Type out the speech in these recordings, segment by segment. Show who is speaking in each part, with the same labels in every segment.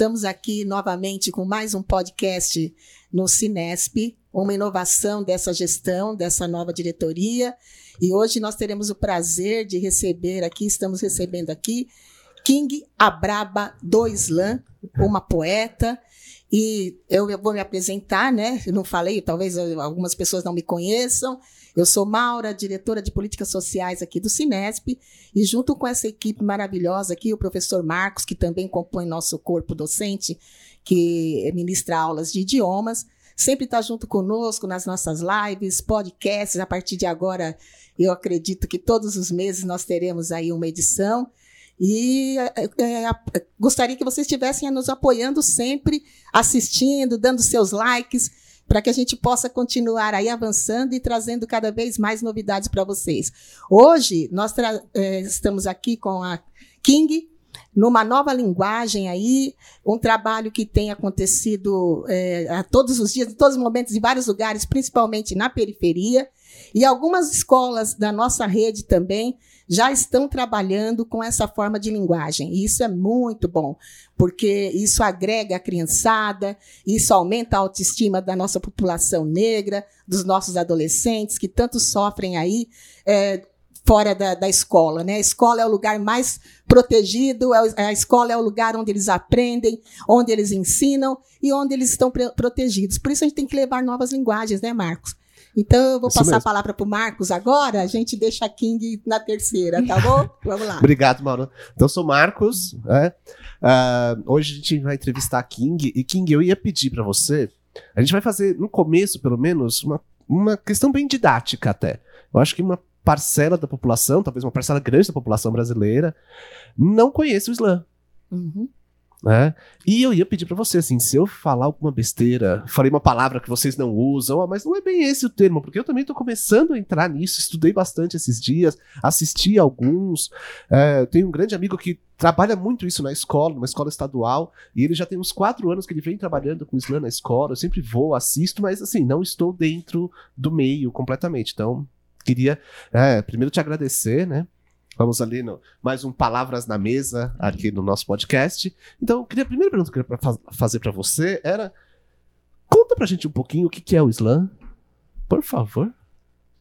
Speaker 1: Estamos aqui novamente com mais um podcast no Cinesp, uma inovação dessa gestão, dessa nova diretoria. E hoje nós teremos o prazer de receber aqui, estamos recebendo aqui, King Abraba Doislan, uma poeta. E eu vou me apresentar, né? Eu não falei, talvez algumas pessoas não me conheçam. Eu sou Maura, diretora de políticas sociais aqui do Cinesp, e junto com essa equipe maravilhosa aqui, o professor Marcos, que também compõe nosso corpo docente, que ministra aulas de idiomas, sempre está junto conosco nas nossas lives, podcasts. A partir de agora, eu acredito que todos os meses nós teremos aí uma edição. E é, gostaria que vocês estivessem nos apoiando sempre, assistindo, dando seus likes, para que a gente possa continuar aí avançando e trazendo cada vez mais novidades para vocês. Hoje, nós é, estamos aqui com a King, numa nova linguagem aí, um trabalho que tem acontecido é, a todos os dias, em todos os momentos, em vários lugares, principalmente na periferia, e algumas escolas da nossa rede também já estão trabalhando com essa forma de linguagem. E isso é muito bom, porque isso agrega a criançada, isso aumenta a autoestima da nossa população negra, dos nossos adolescentes, que tanto sofrem aí. É, fora da, da, escola, né? A escola é o lugar mais protegido, é a escola é o lugar onde eles aprendem, onde eles ensinam e onde eles estão protegidos. Por isso a gente tem que levar novas linguagens, né, Marcos? Então, eu vou Isso passar mesmo. a palavra para o Marcos agora, a gente deixa a King na terceira, tá bom? Vamos lá.
Speaker 2: Obrigado, Mauro. Então, eu sou Marcos. Né? Uh, hoje a gente vai entrevistar a King. E, King, eu ia pedir para você. A gente vai fazer, no começo, pelo menos, uma, uma questão bem didática até. Eu acho que uma parcela da população, talvez uma parcela grande da população brasileira, não conhece o Islã. Uhum. Né? E eu ia pedir para você, assim, se eu falar alguma besteira, falei uma palavra que vocês não usam, mas não é bem esse o termo, porque eu também tô começando a entrar nisso, estudei bastante esses dias, assisti alguns. É, tenho um grande amigo que trabalha muito isso na escola, numa escola estadual, e ele já tem uns quatro anos que ele vem trabalhando com Islã na escola. Eu sempre vou, assisto, mas assim, não estou dentro do meio completamente. Então, queria é, primeiro te agradecer, né? Vamos ali no mais um Palavras na Mesa aqui no nosso podcast. Então, queria, a primeira pergunta que eu queria fazer para você era: conta pra gente um pouquinho o que, que é o Islã, por favor.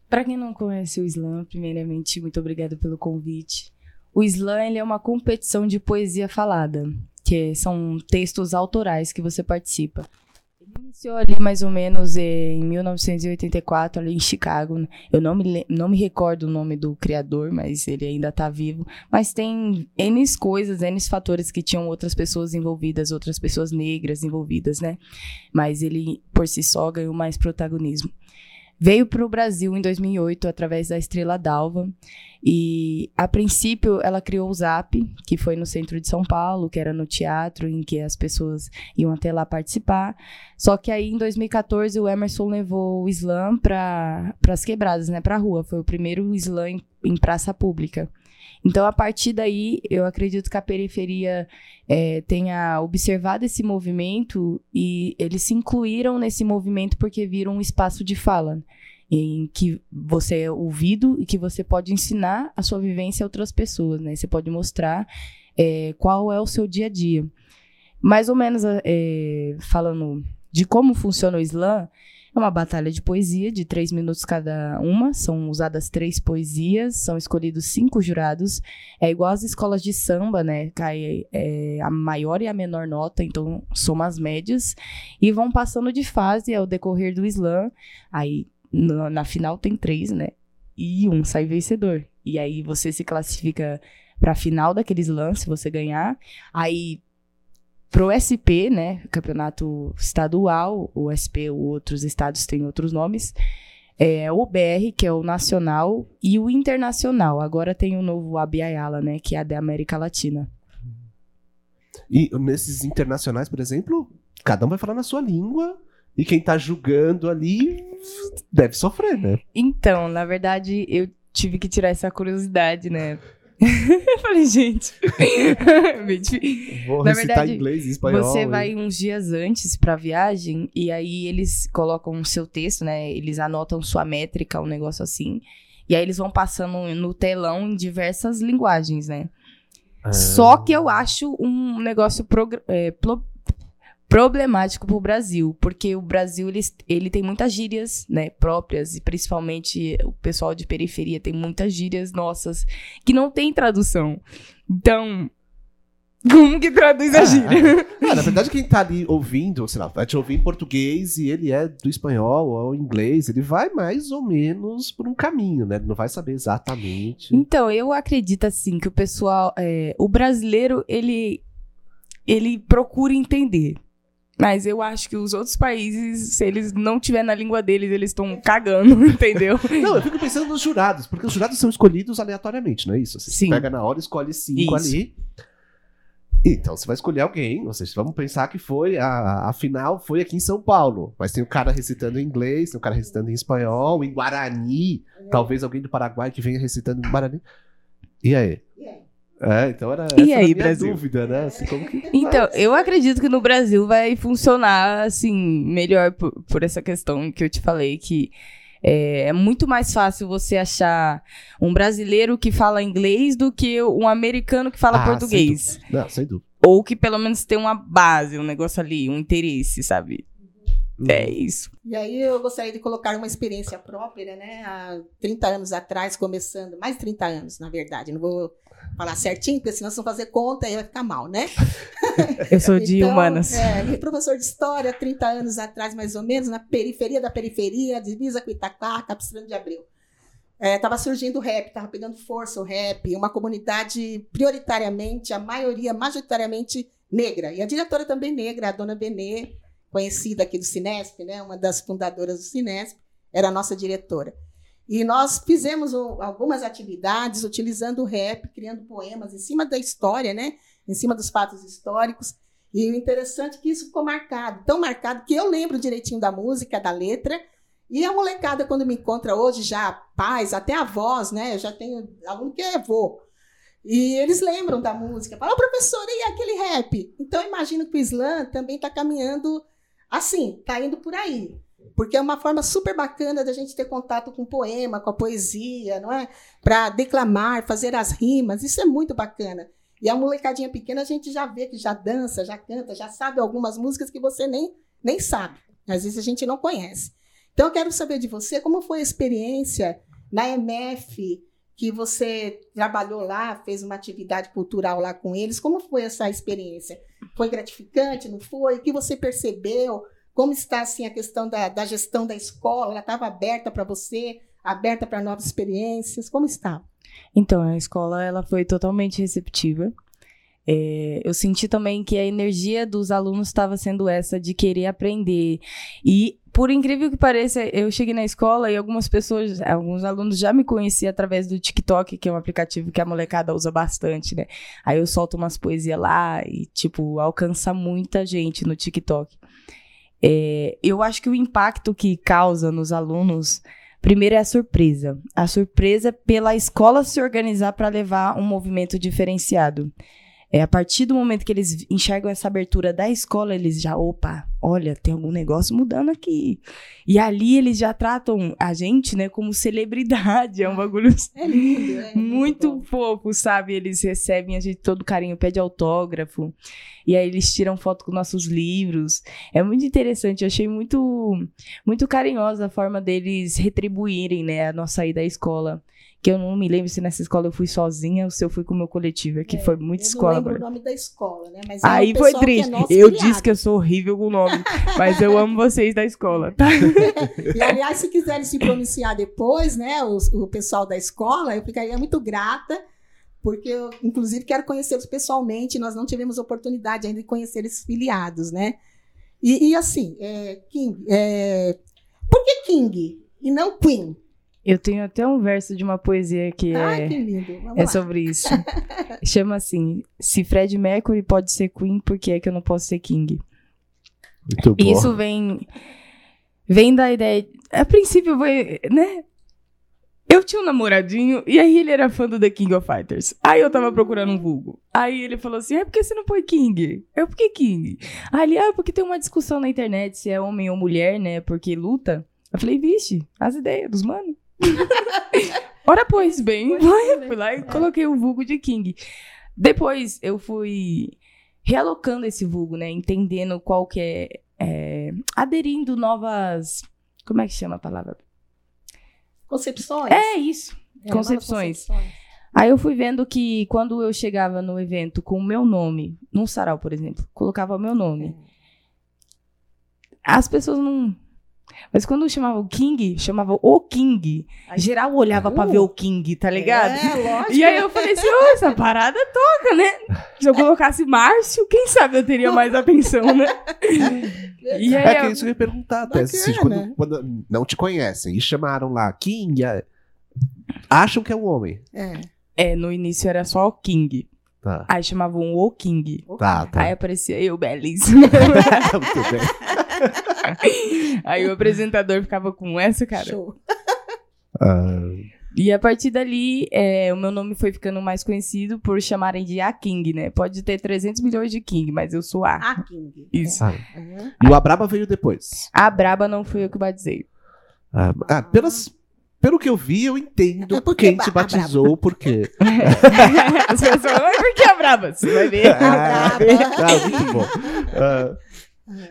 Speaker 3: Para quem não conhece o Islã, primeiramente, muito obrigada pelo convite. O Islã é uma competição de poesia falada, que são textos autorais que você participa. Iniciou ali mais ou menos em 1984, ali em Chicago. Eu não me, não me recordo o nome do criador, mas ele ainda está vivo. Mas tem N coisas, N fatores que tinham outras pessoas envolvidas, outras pessoas negras envolvidas, né? Mas ele, por si só, ganhou mais protagonismo. Veio para o Brasil em 2008 através da Estrela Dalva e a princípio ela criou o Zap, que foi no centro de São Paulo, que era no teatro em que as pessoas iam até lá participar. Só que aí em 2014 o Emerson levou o slam para as quebradas, né, para a rua. Foi o primeiro slam em, em praça pública. Então, a partir daí, eu acredito que a periferia é, tenha observado esse movimento e eles se incluíram nesse movimento porque viram um espaço de fala em que você é ouvido e que você pode ensinar a sua vivência a outras pessoas, né? Você pode mostrar é, qual é o seu dia a dia. Mais ou menos é, falando de como funciona o Islã, uma batalha de poesia de três minutos cada uma. São usadas três poesias, são escolhidos cinco jurados. É igual às escolas de samba, né? Cai é, a maior e a menor nota, então soma as médias. E vão passando de fase ao decorrer do slam. Aí na, na final tem três, né? E um sai vencedor. E aí você se classifica para a final lances, se você ganhar. Aí pro SP, né, campeonato estadual, o SP, outros estados têm outros nomes, é o BR, que é o nacional, e o internacional. Agora tem o novo Abiayala, né, que é a da América Latina.
Speaker 2: E nesses internacionais, por exemplo, cada um vai falar na sua língua, e quem tá julgando ali deve sofrer, né?
Speaker 3: Então, na verdade, eu tive que tirar essa curiosidade, né? falei, gente.
Speaker 2: Vou Na verdade, inglês e espanhol.
Speaker 3: Você vai uns dias antes pra viagem e aí eles colocam o seu texto, né? Eles anotam sua métrica, um negócio assim. E aí eles vão passando no telão em diversas linguagens, né?
Speaker 2: Ah.
Speaker 3: Só que eu acho um negócio é, problemático pro Brasil, porque o Brasil ele, ele tem muitas gírias, né, próprias e principalmente o pessoal de periferia tem muitas gírias nossas que não tem tradução. Então, como que traduz a
Speaker 2: Ah,
Speaker 3: gíria?
Speaker 2: Ah, na verdade, quem tá ali ouvindo, sei lá, vai te ouvir em português e ele é do espanhol ou inglês, ele vai mais ou menos por um caminho, né? Ele não vai saber exatamente.
Speaker 3: Então, eu acredito assim que o pessoal, é, o brasileiro, ele, ele procura entender. Mas eu acho que os outros países, se eles não tiver na língua deles, eles estão cagando, entendeu?
Speaker 2: Não, eu fico pensando nos jurados, porque os jurados são escolhidos aleatoriamente, não é isso? Você
Speaker 3: Sim.
Speaker 2: pega na hora, escolhe cinco
Speaker 3: Isso.
Speaker 2: ali. Então, você vai escolher alguém, ou seja, vamos pensar que foi, a, a final foi aqui em São Paulo, mas tem o cara recitando em inglês, tem o cara recitando em espanhol, em Guarani, talvez alguém do Paraguai que venha recitando em Guarani. E aí?
Speaker 1: E aí?
Speaker 2: É, então era
Speaker 3: E
Speaker 2: essa
Speaker 3: aí,
Speaker 2: minha
Speaker 3: Brasil?
Speaker 2: dúvida, né? Assim, como que
Speaker 3: Então, eu acredito que no Brasil vai funcionar, assim, melhor por, por essa questão que eu te falei, que é, é muito mais fácil você achar um brasileiro que fala inglês do que um americano que fala
Speaker 2: Ah,
Speaker 3: português.
Speaker 2: Não, sem dúvida.
Speaker 3: Ou que pelo menos tem uma base, um negócio ali, um interesse, sabe? É isso.
Speaker 1: E aí eu gostaria de colocar uma experiência própria, né? Há 30 anos atrás, começando, mais de 30 anos, na verdade. Não vou falar certinho, porque senão se não fazer conta aí vai ficar mal, né?
Speaker 3: Eu sou de
Speaker 1: Então,
Speaker 3: humanas.
Speaker 1: É, meu professor de história, 30 anos atrás, mais ou menos, na periferia da periferia, divisa com Itacá, Capistrano de Abreu. É, tava surgindo o rap, tava pegando força o rap, uma comunidade prioritariamente, a maioria majoritariamente negra. E a diretora também negra, a dona Benê, conhecida aqui do Cinesp, né, uma das fundadoras do Cinesp, era a nossa diretora. E nós fizemos um, algumas atividades utilizando o rap, criando poemas em cima da história, né, em cima dos fatos históricos. E o interessante é que isso ficou marcado, tão marcado que eu lembro direitinho da música, da letra. E a molecada, quando me encontra hoje, já pais, até avós, né? Eu já tenho aluno que é avô. E eles lembram da música. Falam, "Ô, professor, e aquele rap? Então, eu imagino que o Islã também está caminhando assim, está indo por aí. Porque é uma forma super bacana da gente ter contato com o poema, com a poesia, não é? Para declamar, fazer as rimas. Isso é muito bacana. E a molecadinha pequena a gente já vê que já dança, já canta, já sabe algumas músicas que você nem, nem sabe. Às vezes a gente não conhece. Então eu quero saber de você como foi a experiência na MF, que você trabalhou lá, fez uma atividade cultural lá com eles. Como foi essa experiência? Foi gratificante, não foi? O que você percebeu? Como está assim a questão da, da gestão da escola? Ela estava aberta para você, aberta para novas experiências? Como está?
Speaker 3: Então, a escola ela foi totalmente receptiva. É, eu senti também que a energia dos alunos estava sendo essa de querer aprender. E, por incrível que pareça, eu cheguei na escola e algumas pessoas, alguns alunos já me conheciam através do TikTok, que é um aplicativo que a molecada usa bastante, né? Aí eu solto umas poesias lá e, tipo, alcança muita gente no TikTok. É, eu acho que o impacto que causa nos alunos Primeiro é a surpresa. A surpresa pela escola se organizar para levar um movimento diferenciado. É a partir do momento que eles enxergam essa abertura da escola, eles já, opa, olha, tem algum negócio mudando aqui. E ali eles já tratam a gente, né, como celebridade. É um bagulho
Speaker 1: É lindo, é
Speaker 3: muito
Speaker 1: bom.
Speaker 3: fofo, sabe? Eles recebem a gente todo carinho, pede autógrafo. E aí eles tiram foto com nossos livros. É muito interessante, eu achei muito muito carinhosa a forma deles retribuírem, né, a nossa ida à escola. Que eu não me lembro se nessa escola eu fui sozinha ou se eu fui com o meu coletivo, é que foi muita
Speaker 1: Eu
Speaker 3: escola
Speaker 1: não lembro
Speaker 3: agora.
Speaker 1: o nome da escola, né? Mas é
Speaker 3: Aí foi
Speaker 1: é
Speaker 3: triste.
Speaker 1: nosso
Speaker 3: eu
Speaker 1: filiado.
Speaker 3: disse que eu sou horrível com o nome, mas eu amo vocês da escola, tá?
Speaker 1: E, aliás, se quiserem se pronunciar depois, né, os- o, pessoal da escola, eu ficaria muito grata, porque eu, inclusive, quero conhecê-los pessoalmente. Nós não tivemos oportunidade ainda de conhecer esses filiados, né? E, e assim, é, King, é, por que King e não Queen?
Speaker 3: Eu tenho até um verso de uma poesia que
Speaker 1: Ai,
Speaker 3: é
Speaker 1: que
Speaker 3: É sobre isso. Chama assim: se Fred Mercury pode ser Queen, por que é que eu não posso ser King?
Speaker 2: Muito bom.
Speaker 3: Isso vem vem da ideia. A princípio, foi, né? Eu tinha um namoradinho e aí ele era fã do The King of Fighters. Aí eu tava procurando um vulgo. Aí ele falou assim: é porque você não põe King? Eu, por que King? Aí ele, ah, porque tem uma discussão na internet se é homem ou mulher, né? Porque luta. Eu falei, vixe, as ideias dos manos. Ora, pois bem, fui lá e coloquei o vulgo de King. Depois eu fui realocando esse vulgo, né? Entendendo qual que é, é, aderindo novas. Como é que chama a palavra?
Speaker 1: Concepções.
Speaker 3: É isso.
Speaker 1: É, novas
Speaker 3: concepções. Aí eu fui vendo que quando eu chegava no evento com o meu nome, num sarau, por exemplo, colocava o meu nome. As pessoas não. Mas quando eu chamava o King, chamava o King.
Speaker 1: Aí-
Speaker 3: Geral olhava pra
Speaker 1: Uh.
Speaker 3: ver o King, tá ligado?
Speaker 1: É, lógico.
Speaker 3: E aí eu falei assim, ô, essa parada toca, né? Se eu colocasse Márcio, quem sabe eu teria mais atenção, né? E aí,
Speaker 2: É que
Speaker 3: eu-
Speaker 2: isso que eu ia perguntar até. quando, quando não te conhecem e chamaram lá King, é, acham que é um homem.
Speaker 1: É.
Speaker 3: é, no início era só o King.
Speaker 2: Tá,
Speaker 3: Aí chamavam o King.
Speaker 2: tá, tá.
Speaker 3: Aí aparecia eu, belíssima.
Speaker 2: Muito bem.
Speaker 3: aí o apresentador ficava com essa, cara.
Speaker 1: Show.
Speaker 2: Ah,
Speaker 3: E a partir dali, é, o meu nome foi ficando mais conhecido por chamarem de A King, né? Pode ter 300 milhões de King, mas eu sou A.
Speaker 1: A King.
Speaker 3: Isso.
Speaker 2: ah.
Speaker 1: É. Uhum.
Speaker 2: E o Abraba veio depois.
Speaker 3: A Braba não fui eu que batizei.
Speaker 2: Ah, ah, pelas, pelo que eu vi, eu entendo
Speaker 1: É porque
Speaker 2: quem
Speaker 1: ba-
Speaker 2: te
Speaker 1: a
Speaker 2: batizou, por quê.
Speaker 3: As pessoas, mas por que a Braba? Você vai ver.
Speaker 2: Ah,
Speaker 1: Braba.
Speaker 2: ah, muito bom. Ah,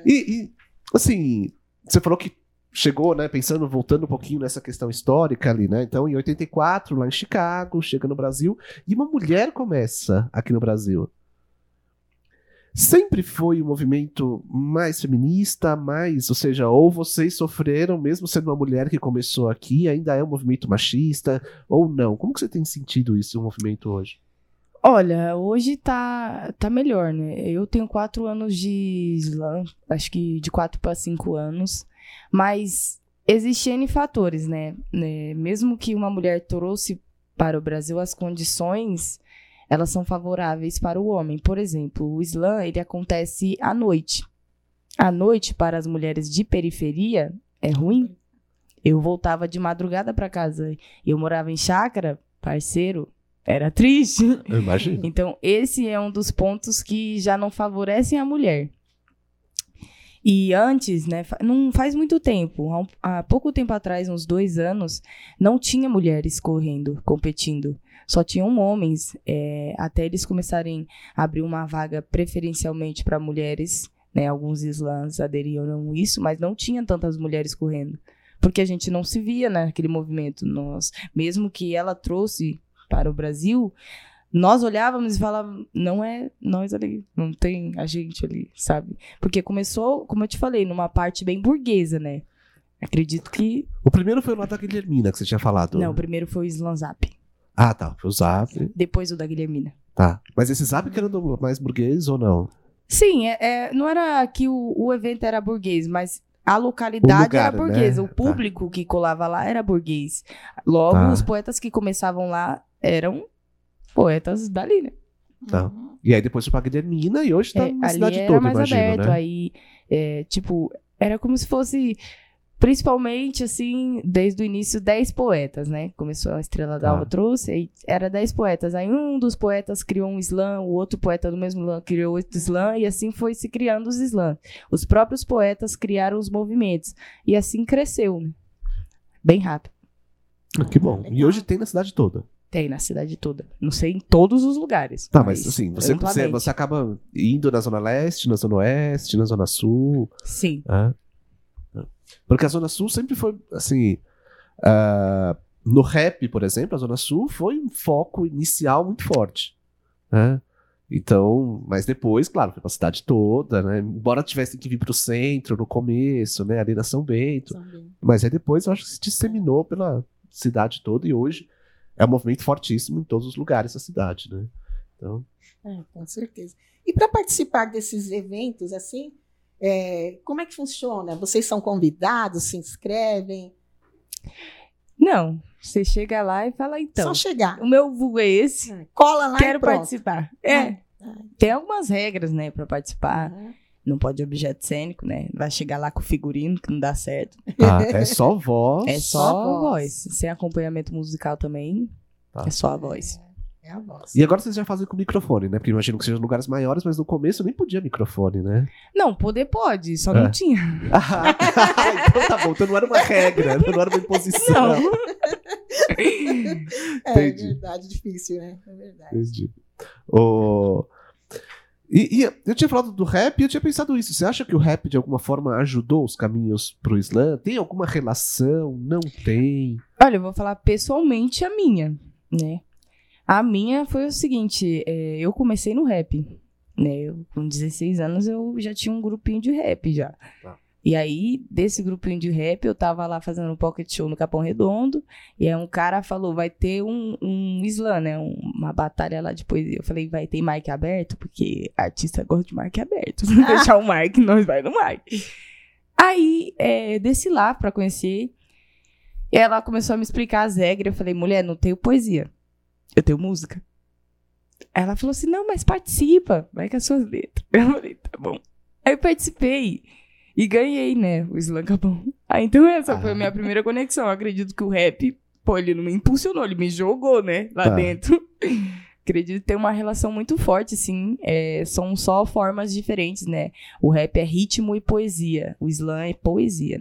Speaker 2: e, e, assim, você falou que chegou, né, pensando, voltando um pouquinho nessa questão histórica ali, né? Então, em 84, lá em Chicago, chega no Brasil, e uma mulher começa aqui no Brasil. Sempre foi um movimento mais feminista, mais, ou seja, ou vocês sofreram, mesmo sendo uma mulher que começou aqui, ainda é um movimento machista, ou não? Como que você tem sentido isso, o movimento hoje?
Speaker 3: Olha, hoje tá, tá melhor, né? Eu tenho quatro anos de slam, acho que de quatro para cinco anos, mas existem N fatores, né? Né, Mesmo que uma mulher trouxe para o Brasil as condições, elas são favoráveis para o homem. Por exemplo, o slam, ele acontece à noite. À noite, para as mulheres de periferia, é ruim. Eu voltava de madrugada para casa. Eu morava em chácara, parceiro, era triste.
Speaker 2: Eu imagino.
Speaker 3: Então, esse é um dos pontos que já não favorecem a mulher. E antes, né, não faz muito tempo, há, um- há pouco tempo atrás, uns dois anos, não tinha mulheres correndo, competindo. Só tinham homens, é, até eles começarem a abrir uma vaga preferencialmente para mulheres, né, alguns slams aderiram a isso, mas não tinha tantas mulheres correndo. Porque a gente não se via naquele movimento. Nós, mesmo que ela trouxe para o Brasil, nós olhávamos e falávamos, não é nós ali, não tem a gente ali, sabe? Porque começou, como eu te falei, numa parte bem burguesa, né? Acredito que.
Speaker 2: O primeiro foi o lá da Guilhermina, que você tinha falado.
Speaker 3: Não, o primeiro foi o Slanzap,
Speaker 2: Ah, tá. Foi o Zap.
Speaker 3: depois o da Guilhermina.
Speaker 2: Tá. Mas esse Zap que era do mais burguês ou não?
Speaker 3: Sim, é, é- não era que o, o evento era burguês, mas a localidade
Speaker 2: lugar,
Speaker 3: era burguesa.
Speaker 2: né?
Speaker 3: O público que colava lá era burguês. Logo,
Speaker 2: Tá.
Speaker 3: os poetas que começavam lá eram poetas dali, né?
Speaker 2: Tá.
Speaker 1: Uhum.
Speaker 2: E aí depois foi pra Guilhermina e hoje tá
Speaker 3: É,
Speaker 2: na cidade
Speaker 3: era
Speaker 2: toda,
Speaker 3: mais
Speaker 2: imagino,
Speaker 3: aberto.
Speaker 2: né?
Speaker 3: Aí, é, tipo, era como se fosse, principalmente, assim, desde o início, 10 poetas, né? Começou a Estrela
Speaker 2: Tá.
Speaker 3: d'Alva, trouxe, aí era 10 poetas. Aí um dos poetas criou um slam, o outro poeta do mesmo slam criou outro slam, e assim foi se criando os slams. Os próprios poetas criaram os movimentos. E assim cresceu, né? Bem rápido.
Speaker 2: Que bom. E hoje tem na cidade toda.
Speaker 3: Tem na cidade toda. Não sei em todos os lugares.
Speaker 2: Tá, mas assim, você, você, você acaba indo na Zona Leste, na Zona Oeste, na Zona Sul.
Speaker 3: Sim.
Speaker 2: né? Porque a Zona Sul sempre foi, assim. ah, no rap, por exemplo, a Zona Sul foi um foco inicial muito forte. Né? Então, mas depois, claro, foi pra cidade toda, né? Embora tivesse que vir pro centro no começo, né? Ali na São Bento.
Speaker 1: Também.
Speaker 2: Mas aí depois eu acho que se disseminou pela cidade toda e hoje é um movimento fortíssimo em todos os lugares da cidade, né? Então,
Speaker 1: É, com certeza. E para participar desses eventos, assim, é, como é que funciona? Vocês são convidados, se inscrevem?
Speaker 3: Não, você chega lá e fala, então.
Speaker 1: Só chegar.
Speaker 3: O meu vulgo é esse.
Speaker 1: É, Cola lá
Speaker 3: Quero
Speaker 1: e pronto.
Speaker 3: participar. É.
Speaker 1: Ah.
Speaker 3: Tem algumas regras, né, pra participar.
Speaker 1: Aham.
Speaker 3: Não pode objeto cênico, né? Vai chegar lá com figurino, que não dá certo.
Speaker 2: ah, é só voz.
Speaker 3: É só,
Speaker 1: Só voz.
Speaker 3: voz. Sem acompanhamento musical também.
Speaker 2: Tá.
Speaker 3: É só a voz.
Speaker 1: É a voz.
Speaker 2: E agora vocês já fazem com microfone, né? Porque imagino que sejam lugares maiores, mas no começo nem podia microfone, né?
Speaker 3: Não, poder pode, só
Speaker 2: É.
Speaker 3: não tinha.
Speaker 2: Ah, então tá bom, então não era uma regra, não era uma imposição.
Speaker 3: Não.
Speaker 1: É
Speaker 2: Entendi.
Speaker 1: verdade, difícil, né? É verdade.
Speaker 2: Entendi. O... E, e eu tinha falado do rap e eu tinha pensado isso. Você acha que o rap de alguma forma ajudou os caminhos pro Islã? Tem alguma relação? Não tem?
Speaker 3: Olha, eu vou falar pessoalmente a minha, né? A minha foi o seguinte, é, eu comecei no rap, né? Eu, com 16 anos eu já tinha um grupinho de rap já.
Speaker 2: Tá.
Speaker 3: E aí, desse grupinho de rap, eu tava lá fazendo um pocket show no Capão Redondo, e aí um cara falou, vai ter um, um slam, né? Um- uma batalha lá de poesia. Eu falei, vai ter mic aberto? Porque artista gosta de mic aberto. Se deixar o mic, nós vai no mic. Aí, é, desci lá pra conhecer, e ela começou a me explicar as regras. Eu falei, mulher, não tenho poesia. Eu tenho música. Ela falou assim: não, mas participa, vai com as suas letras. Eu falei, tá bom. Aí eu participei e ganhei, né? O Slam Capão. Aí então essa foi a minha primeira conexão. Eu acredito que o rap, pô, ele não me impulsionou, ele me jogou, né? Lá
Speaker 2: Tá.
Speaker 3: dentro. Acredito ter uma relação muito forte, sim. É, são só formas diferentes, né? O rap é ritmo e poesia. O slam é poesia.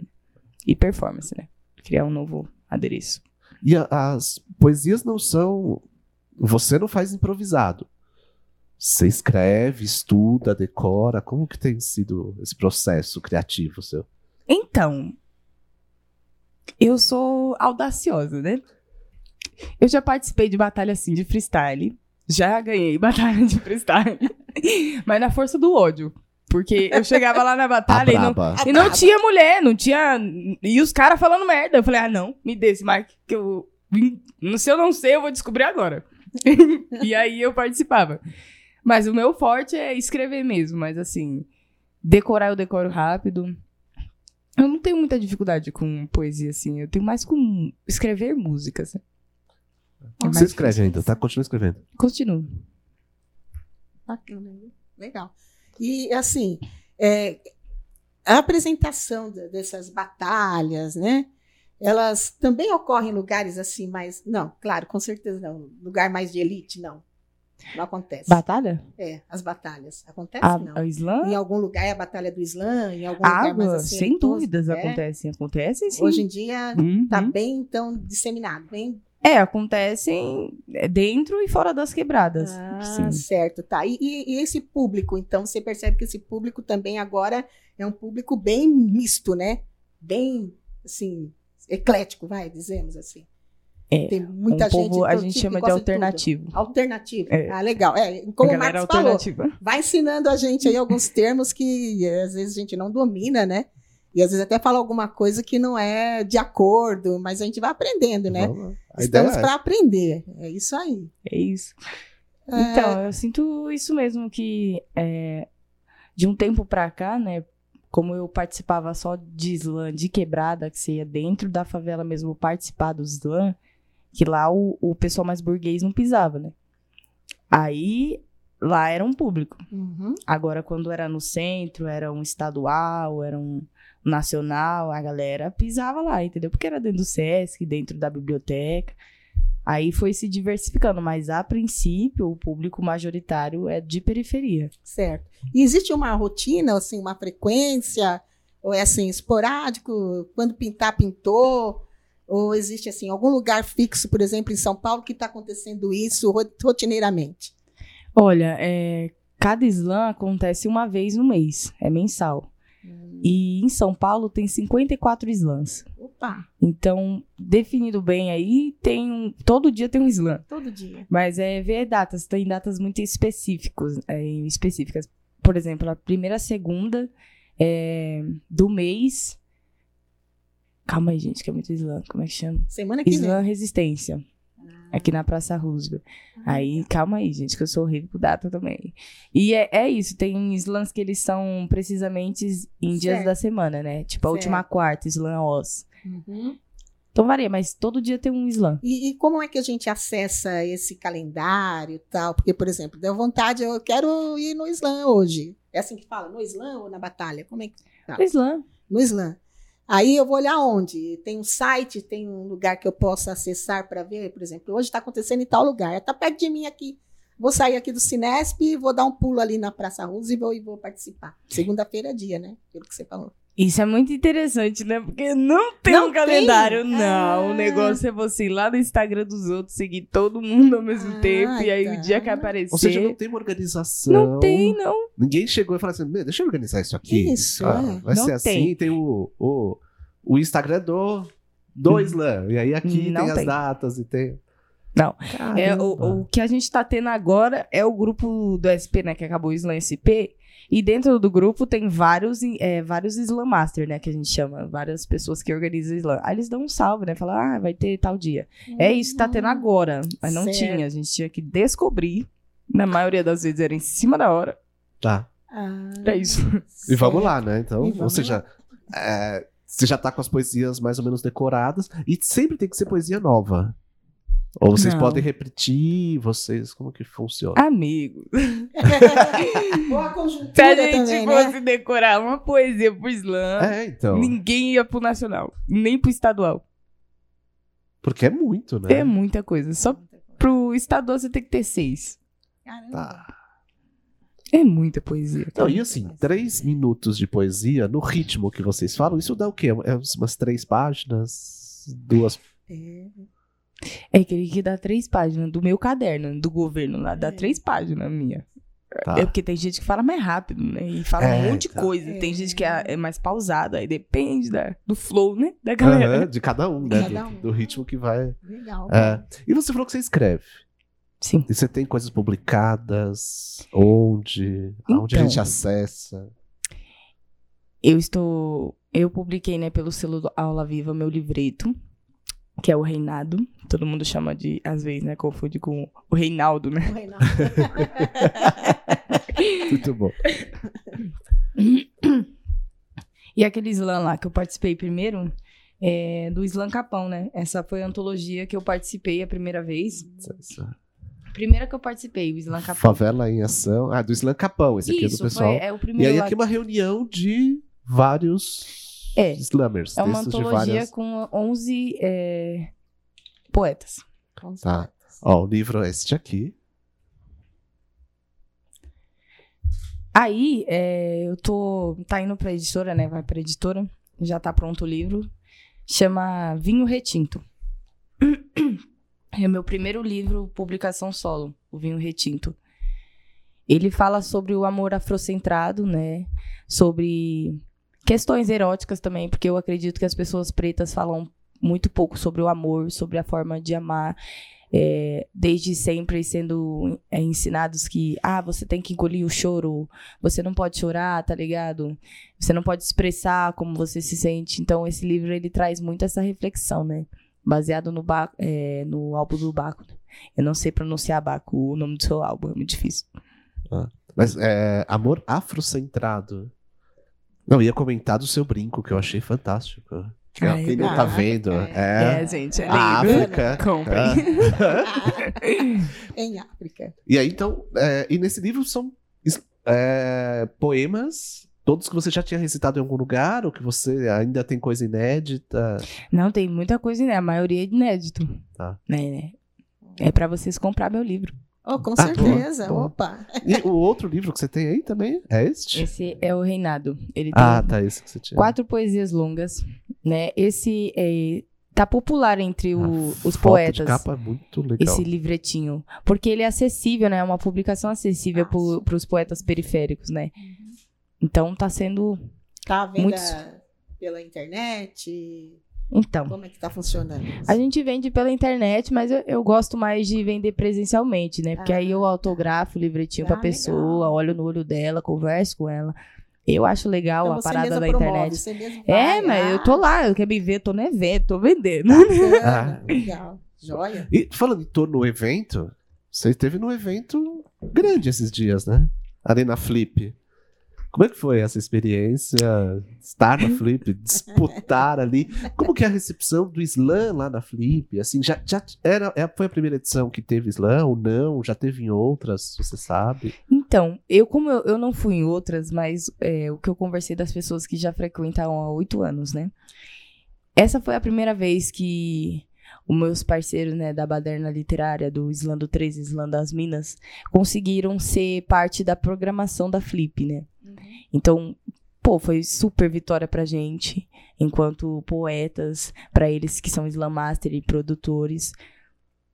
Speaker 3: E performance, né? Criar um novo adereço.
Speaker 2: E as poesias não são. Você não faz improvisado. Você escreve, estuda, decora. Como que tem sido esse processo criativo seu?
Speaker 3: Então, eu sou audaciosa, né? Eu já participei de batalha assim de freestyle. Já ganhei batalha de freestyle. Mas na força do ódio. Porque eu chegava lá na batalha e não, e não tinha mulher, não tinha. E os caras falando merda. Eu falei, ah, não, me dê esse mic que eu. Não sei, eu não sei, eu vou descobrir agora. e aí eu participava. Mas o meu forte é escrever mesmo, mas assim, decorar eu decoro rápido. Eu não tenho muita dificuldade com poesia, assim. Eu tenho mais com escrever músicas. né? É mais
Speaker 2: Você escreve
Speaker 3: difícil.
Speaker 2: ainda, tá? Continua escrevendo.
Speaker 3: Continuo.
Speaker 1: Bacana, legal. E assim, é, a apresentação de- dessas batalhas, né? Elas também ocorrem em lugares assim mais. Não, claro, com certeza não. Lugar mais de elite, não. Não acontece.
Speaker 3: Batalha?
Speaker 1: É, as batalhas. Acontece,
Speaker 3: A,
Speaker 1: não.
Speaker 3: a Islã?
Speaker 1: Em algum lugar é a Batalha do Islã, em algum lugar mais
Speaker 3: Água,
Speaker 1: assim.
Speaker 3: sem
Speaker 1: elitoso,
Speaker 3: dúvidas
Speaker 1: é.
Speaker 3: acontecem. Acontecem sim.
Speaker 1: Hoje em dia
Speaker 3: Uhum.
Speaker 1: está bem, então, disseminado, bem
Speaker 3: É, acontecem dentro e fora das quebradas.
Speaker 1: Ah,
Speaker 3: Sim.
Speaker 1: certo, tá. E, e- e esse público, então, você percebe que esse público também agora é um público bem misto, né? Bem, assim, eclético, vai, dizemos assim.
Speaker 3: É,
Speaker 1: Tem muita
Speaker 3: um
Speaker 1: gente.
Speaker 3: povo a
Speaker 1: todo
Speaker 3: gente
Speaker 1: tipo,
Speaker 3: chama de
Speaker 1: gosta tudo.
Speaker 3: alternativo.
Speaker 1: Alternativo.
Speaker 3: É.
Speaker 1: Ah, legal. É, como o Marcos falou, vai ensinando a gente aí alguns termos que eh, às vezes a gente não domina, né? E às vezes até fala alguma coisa que não é de acordo, mas a gente vai aprendendo, né?
Speaker 2: Vamos
Speaker 1: Estamos
Speaker 2: ideia é
Speaker 1: para aprender. É isso aí.
Speaker 3: É isso.
Speaker 1: É,
Speaker 3: Então, eu sinto isso mesmo, que é, de um tempo pra cá, né? Como eu participava só de slam de quebrada, que você ia dentro da favela mesmo participar do slam, que lá o, o pessoal mais burguês não pisava, né? Aí lá era um público.
Speaker 1: uhum.
Speaker 3: Agora, quando era no centro, era um estadual, era um nacional, a galera pisava lá, entendeu? Porque era dentro do Sesc, dentro da biblioteca. Aí foi se diversificando, mas a princípio o público majoritário é de periferia.
Speaker 1: Certo. E existe uma rotina, assim, uma frequência? Ou é assim, esporádico? Quando pintar, pintou? Ou existe, assim, algum lugar fixo, por exemplo, em São Paulo, que está acontecendo isso ro- rotineiramente?
Speaker 3: Olha, é, cada slam acontece uma vez no mês, é mensal. E em São Paulo tem 54 slams.
Speaker 1: Opa,
Speaker 3: Então, definido bem aí, tem um, todo dia tem um slam.
Speaker 1: todo dia.
Speaker 3: Mas é ver datas, tem datas muito específicos, é, específicas. Por exemplo, a primeira segunda é, do mês. Calma aí, gente, que é muito slam. Como é que chama?
Speaker 1: Semana que
Speaker 3: Slam
Speaker 1: vem.
Speaker 3: Resistência. Aqui na Praça Roosevelt. Aí, calma aí, gente, que eu sou horrível com data também. E é, é isso, tem slams que eles são precisamente em dias
Speaker 1: Certo.
Speaker 3: da semana, né? Tipo, a última
Speaker 1: Certo.
Speaker 3: quarta, slam Oz.
Speaker 1: Uhum.
Speaker 3: Então varia, mas todo dia tem um slam.
Speaker 1: E, e como é que a gente acessa esse calendário e tal? Porque, por exemplo, deu vontade, eu quero ir no slam hoje. É assim que fala? No slam ou na batalha? Como é que Tá.
Speaker 3: Slam.
Speaker 1: no Slam. Aí eu vou olhar onde? Tem um site, tem um lugar que eu possa acessar para ver, por exemplo, hoje está acontecendo em tal lugar, está perto de mim aqui. Vou sair aqui do Cinesp vou dar um pulo ali na Praça Roosevelt e vou participar. Segunda-feira é dia, né? Pelo que você falou.
Speaker 3: Isso é muito interessante, né? Porque não tem
Speaker 1: Não
Speaker 3: um calendário,
Speaker 1: tem?
Speaker 3: não.
Speaker 1: Ah.
Speaker 3: O negócio é você ir lá no Instagram dos outros, seguir todo mundo ao mesmo
Speaker 1: Ah,
Speaker 3: tempo, e aí
Speaker 1: tá.
Speaker 3: o dia que aparecer.
Speaker 2: Ou seja, não tem uma organização.
Speaker 3: Não tem, não.
Speaker 2: Ninguém chegou e falou assim: "Meu, deixa eu organizar isso aqui.
Speaker 1: Isso,
Speaker 2: Ah,
Speaker 1: é.
Speaker 2: Vai
Speaker 3: Não
Speaker 2: ser
Speaker 3: tem.
Speaker 2: assim, tem o, o, o Instagram do, do Slam. E aí aqui
Speaker 3: Não
Speaker 2: tem, as
Speaker 3: tem.
Speaker 2: datas e tem.
Speaker 3: Não.
Speaker 2: Caramba.
Speaker 3: É, o, o que a gente tá tendo agora é o grupo do SP, né? Que acabou o Slam SP. E dentro do grupo tem vários, é, vários Slam Master, né? Que a gente chama. Várias pessoas que organizam o Slam. Aí eles dão um salve, né? Falam, ah, vai ter tal dia. É isso que tá tendo agora. Mas não
Speaker 1: Certo.
Speaker 3: tinha. A gente tinha que descobrir. Na maioria das vezes era em cima da hora.
Speaker 2: Tá.
Speaker 1: Ah,
Speaker 3: É isso.
Speaker 2: E vamos lá, né? Então, ou seja, é, você já tá com as poesias mais ou menos decoradas. E sempre tem que ser poesia nova. Ou vocês
Speaker 3: Não.
Speaker 2: podem repetir, vocês, como que funciona?
Speaker 3: Amigo.
Speaker 1: Ou a conjuntura
Speaker 3: Se a gente
Speaker 1: também,
Speaker 3: fosse
Speaker 1: né?
Speaker 3: decorar uma poesia pro slam,
Speaker 2: É, então.
Speaker 3: ninguém ia pro nacional. Nem pro estadual.
Speaker 2: Porque é muito, né?
Speaker 3: É muita coisa. Só pro estadual você tem que ter seis.
Speaker 1: Caramba.
Speaker 2: Tá.
Speaker 3: É muita poesia.
Speaker 2: Não, e assim, três minutos de poesia no ritmo que vocês falam, isso dá o quê? É umas três páginas? Duas.
Speaker 1: É.
Speaker 3: É aquele que dá três páginas do meu caderno, do governo lá. Dá
Speaker 1: É.
Speaker 3: três páginas minha.
Speaker 2: Tá.
Speaker 3: É porque tem gente que fala mais rápido, né? E fala
Speaker 2: É,
Speaker 3: um monte de
Speaker 2: tá.
Speaker 3: coisa.
Speaker 1: É.
Speaker 3: Tem gente que é, é mais pausada. Aí depende da, do flow, né? Da galera.
Speaker 2: Aham, de cada um, né?
Speaker 1: Cada
Speaker 2: do,
Speaker 1: um.
Speaker 2: do ritmo que vai.
Speaker 1: Legal.
Speaker 2: É. E você falou que você escreve.
Speaker 3: Sim.
Speaker 2: E você tem coisas publicadas? Onde? Aonde a
Speaker 3: Então.
Speaker 2: gente acessa?
Speaker 3: Eu estou. Eu publiquei, né, pelo selo do Aula Viva, meu livreto, que é o Reinado. Todo mundo chama de, às vezes, né, confunde com o Reinaldo, né?
Speaker 1: O Reinaldo.
Speaker 2: Muito bom.
Speaker 3: E aquele slam lá que eu participei primeiro, é do Slam Capão, né? Essa foi a antologia que eu participei a primeira vez. Primeira que eu participei, o Slam Capão.
Speaker 2: Favela em ação. Ah, do Slam Capão, esse aqui é do
Speaker 3: Isso,
Speaker 2: pessoal.
Speaker 3: foi, é o
Speaker 2: E
Speaker 3: primeiro
Speaker 2: aí
Speaker 3: lá
Speaker 2: aqui uma reunião de vários
Speaker 3: É.
Speaker 2: slammers.
Speaker 3: É uma antologia
Speaker 2: várias.
Speaker 3: com 11 é, poetas.
Speaker 2: Tá. Ó, o livro é este aqui.
Speaker 3: Aí, é, eu tô. Tá indo pra editora, né? Vai pra editora. Já tá pronto o livro. Chama Vinho Retinto. É meu primeiro livro, publicação solo, o Vinho Retinto. Ele fala sobre o amor afrocentrado, né? Sobre questões eróticas também, porque eu acredito que as pessoas pretas falam muito pouco sobre o amor, sobre a forma de amar. é, desde sempre sendo é, ensinados que, ah, você tem que engolir o choro, você não pode chorar, tá ligado? Você não pode expressar como você se sente. Então, esse livro, ele traz muito essa reflexão, né? Baseado no, Ba- é, no álbum do Baco. Eu não sei pronunciar Baco, o nome do seu álbum, é muito difícil.
Speaker 2: Mas é amor afrocentrado. Não, ia comentar do seu brinco, que eu achei fantástico. Que
Speaker 3: Ai,
Speaker 2: quem não
Speaker 1: ah,
Speaker 2: tá vendo.
Speaker 1: é.
Speaker 2: É.
Speaker 3: gente, é
Speaker 2: A
Speaker 3: lindo.
Speaker 2: África.
Speaker 3: Comprem.
Speaker 1: em África.
Speaker 2: E aí, então, é, e nesse livro são é, poemas, todos que você já tinha recitado em algum lugar, ou que você ainda tem coisa inédita.
Speaker 3: Não, tem muita coisa, né? A maioria é inédito.
Speaker 2: Tá.
Speaker 3: Né, né? É pra vocês comprar meu livro.
Speaker 1: Oh, com
Speaker 2: Ah,
Speaker 1: certeza.
Speaker 2: boa, boa.
Speaker 1: Opa.
Speaker 2: E o outro livro que você tem aí também é este?
Speaker 3: Esse é o Reinado. Ele tem
Speaker 2: Ah, tá, esse que você tinha.
Speaker 3: quatro poesias longas, né? Esse é, tá popular entre o- os poetas.
Speaker 2: de capa é muito legal.
Speaker 3: Esse livretinho. Porque ele é acessível, né? É uma publicação acessível
Speaker 1: Fácil.
Speaker 3: para os poetas periféricos, né? Então tá sendo.
Speaker 1: Tá à venda
Speaker 3: Muitos-
Speaker 1: pela internet?
Speaker 3: Então.
Speaker 1: Como é que tá funcionando?
Speaker 3: A gente vende pela internet, mas eu, eu gosto mais de vender presencialmente, né? Porque
Speaker 1: Ah,
Speaker 3: aí eu autografo o livretinho
Speaker 1: Ah,
Speaker 3: pra
Speaker 1: legal.
Speaker 3: pessoa, olho no olho dela, converso com ela. Eu acho legal
Speaker 1: Então
Speaker 3: a parada da
Speaker 1: promove,
Speaker 3: internet.
Speaker 1: Você mesmo
Speaker 3: É, mas eu tô lá, eu quero me ver, tô no evento, tô vendendo.
Speaker 2: Ah.
Speaker 1: Legal. Joia.
Speaker 2: E falando em torno do evento, você esteve num evento grande esses dias, né? Ali na Flip. Como é que foi essa experiência? Estar na Flip, disputar ali. Como que é a recepção do slam lá na Flip? Assim, já, já era, é- foi a primeira edição que teve slam ou não? Já teve em outras, você sabe?
Speaker 3: Então, eu como eu, eu não fui em outras, mas é, o que eu conversei das pessoas que já frequentam há oito anos, né? Essa foi a primeira vez que os meus parceiros, né, da Baderna Literária, do Islã do 13, Islã das Minas, conseguiram ser parte da programação da Flip, né? Então, pô, foi super vitória pra gente, enquanto poetas, pra eles que são Slam Master e produtores.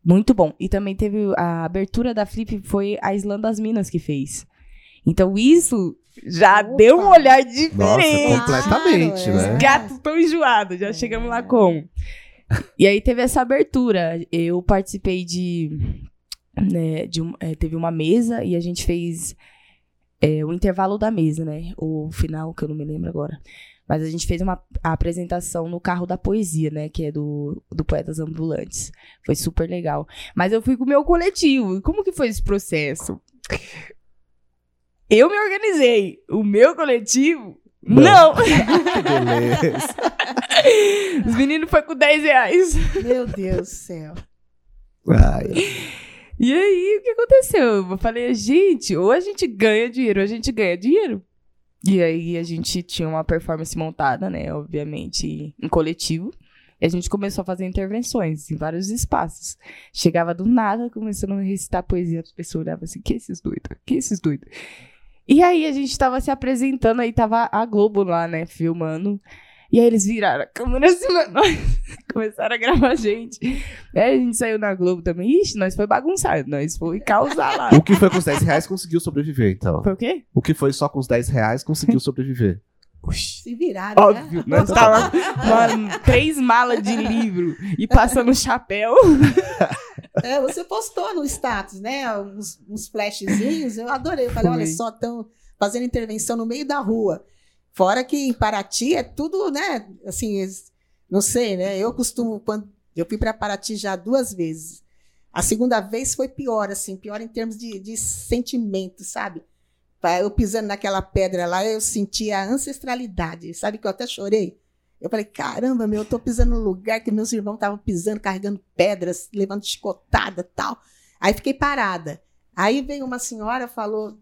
Speaker 3: Muito bom. E também teve a abertura da Flip, foi a Slam das Minas que fez. Então isso já
Speaker 1: Opa.
Speaker 3: deu um olhar
Speaker 2: Nossa,
Speaker 3: diferente.
Speaker 2: completamente,
Speaker 1: Claro, é.
Speaker 2: né?
Speaker 3: Gatos tão enjoados, já chegamos lá como? E aí teve essa abertura. Eu participei de. né, de um- é, teve uma mesa e a gente fez é, o intervalo da mesa, né? O final, que eu não me lembro agora. Mas a gente fez uma a apresentação no carro da poesia, né? Que é do, do Poetas Ambulantes. Foi super legal. Mas eu fui com o meu coletivo. Como que foi esse processo? Eu me organizei. O meu coletivo.
Speaker 2: Não.
Speaker 3: Não!
Speaker 2: Que beleza.
Speaker 3: Os meninos foi com 10 reais.
Speaker 1: Meu Deus do céu.
Speaker 2: Ai,
Speaker 3: E aí, o que aconteceu? Eu falei, gente, ou a gente ganha dinheiro, ou a gente ganha dinheiro. E aí, a gente tinha uma performance montada, né? Obviamente, em coletivo. E a gente começou a fazer intervenções em vários espaços. Chegava do nada, começando a recitar poesia. As pessoas olhavam assim, que esses doidos? Que esses doidos? E aí, a gente tava se apresentando, aí tava a Globo lá, né? Filmando. E aí, eles viraram a câmera assim pra nós. Começaram a gravar a gente. Aí a gente saiu na Globo também. Ixi, nós foi bagunçar. Nós foi causar lá.
Speaker 2: O que foi com os 10 reais conseguiu sobreviver, então.
Speaker 3: Foi o quê?
Speaker 2: O que foi só com os 10 reais conseguiu sobreviver.
Speaker 1: Se viraram, né?
Speaker 3: Óbvio. Nós tava uma, três malas de livro e passando chapéu.
Speaker 1: É, você postou no status, né? Uns, uns flashzinhos. Eu adorei. Eu falei,
Speaker 3: Foi.
Speaker 1: olha só, estão fazendo intervenção no meio da rua. Fora que em Paraty é tudo, né? Assim, não sei, né? Eu costumo, quando eu fui para Paraty já duas vezes. A segunda vez foi pior, assim, pior em termos de, de sentimento, sabe? Eu pisando naquela pedra lá, eu senti a ancestralidade. Sabe que eu até chorei? Eu falei, caramba, meu, eu tô pisando no lugar que meus irmãos estavam pisando, carregando pedras, levando chicotada tal. Aí fiquei parada. Aí veio uma senhora falou,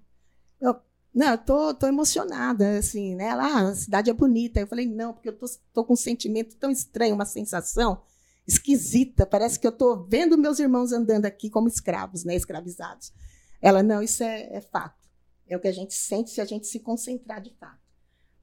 Speaker 1: não, eu tô, tô emocionada, assim, né? Lá, a cidade é bonita. Eu falei, não, porque eu tô, tô com um sentimento tão estranho, uma sensação esquisita. Parece que eu tô vendo meus irmãos andando aqui como escravos, né? Escravizados. Ela, não, isso é, é fato. É o que a gente sente se a gente se concentrar de fato.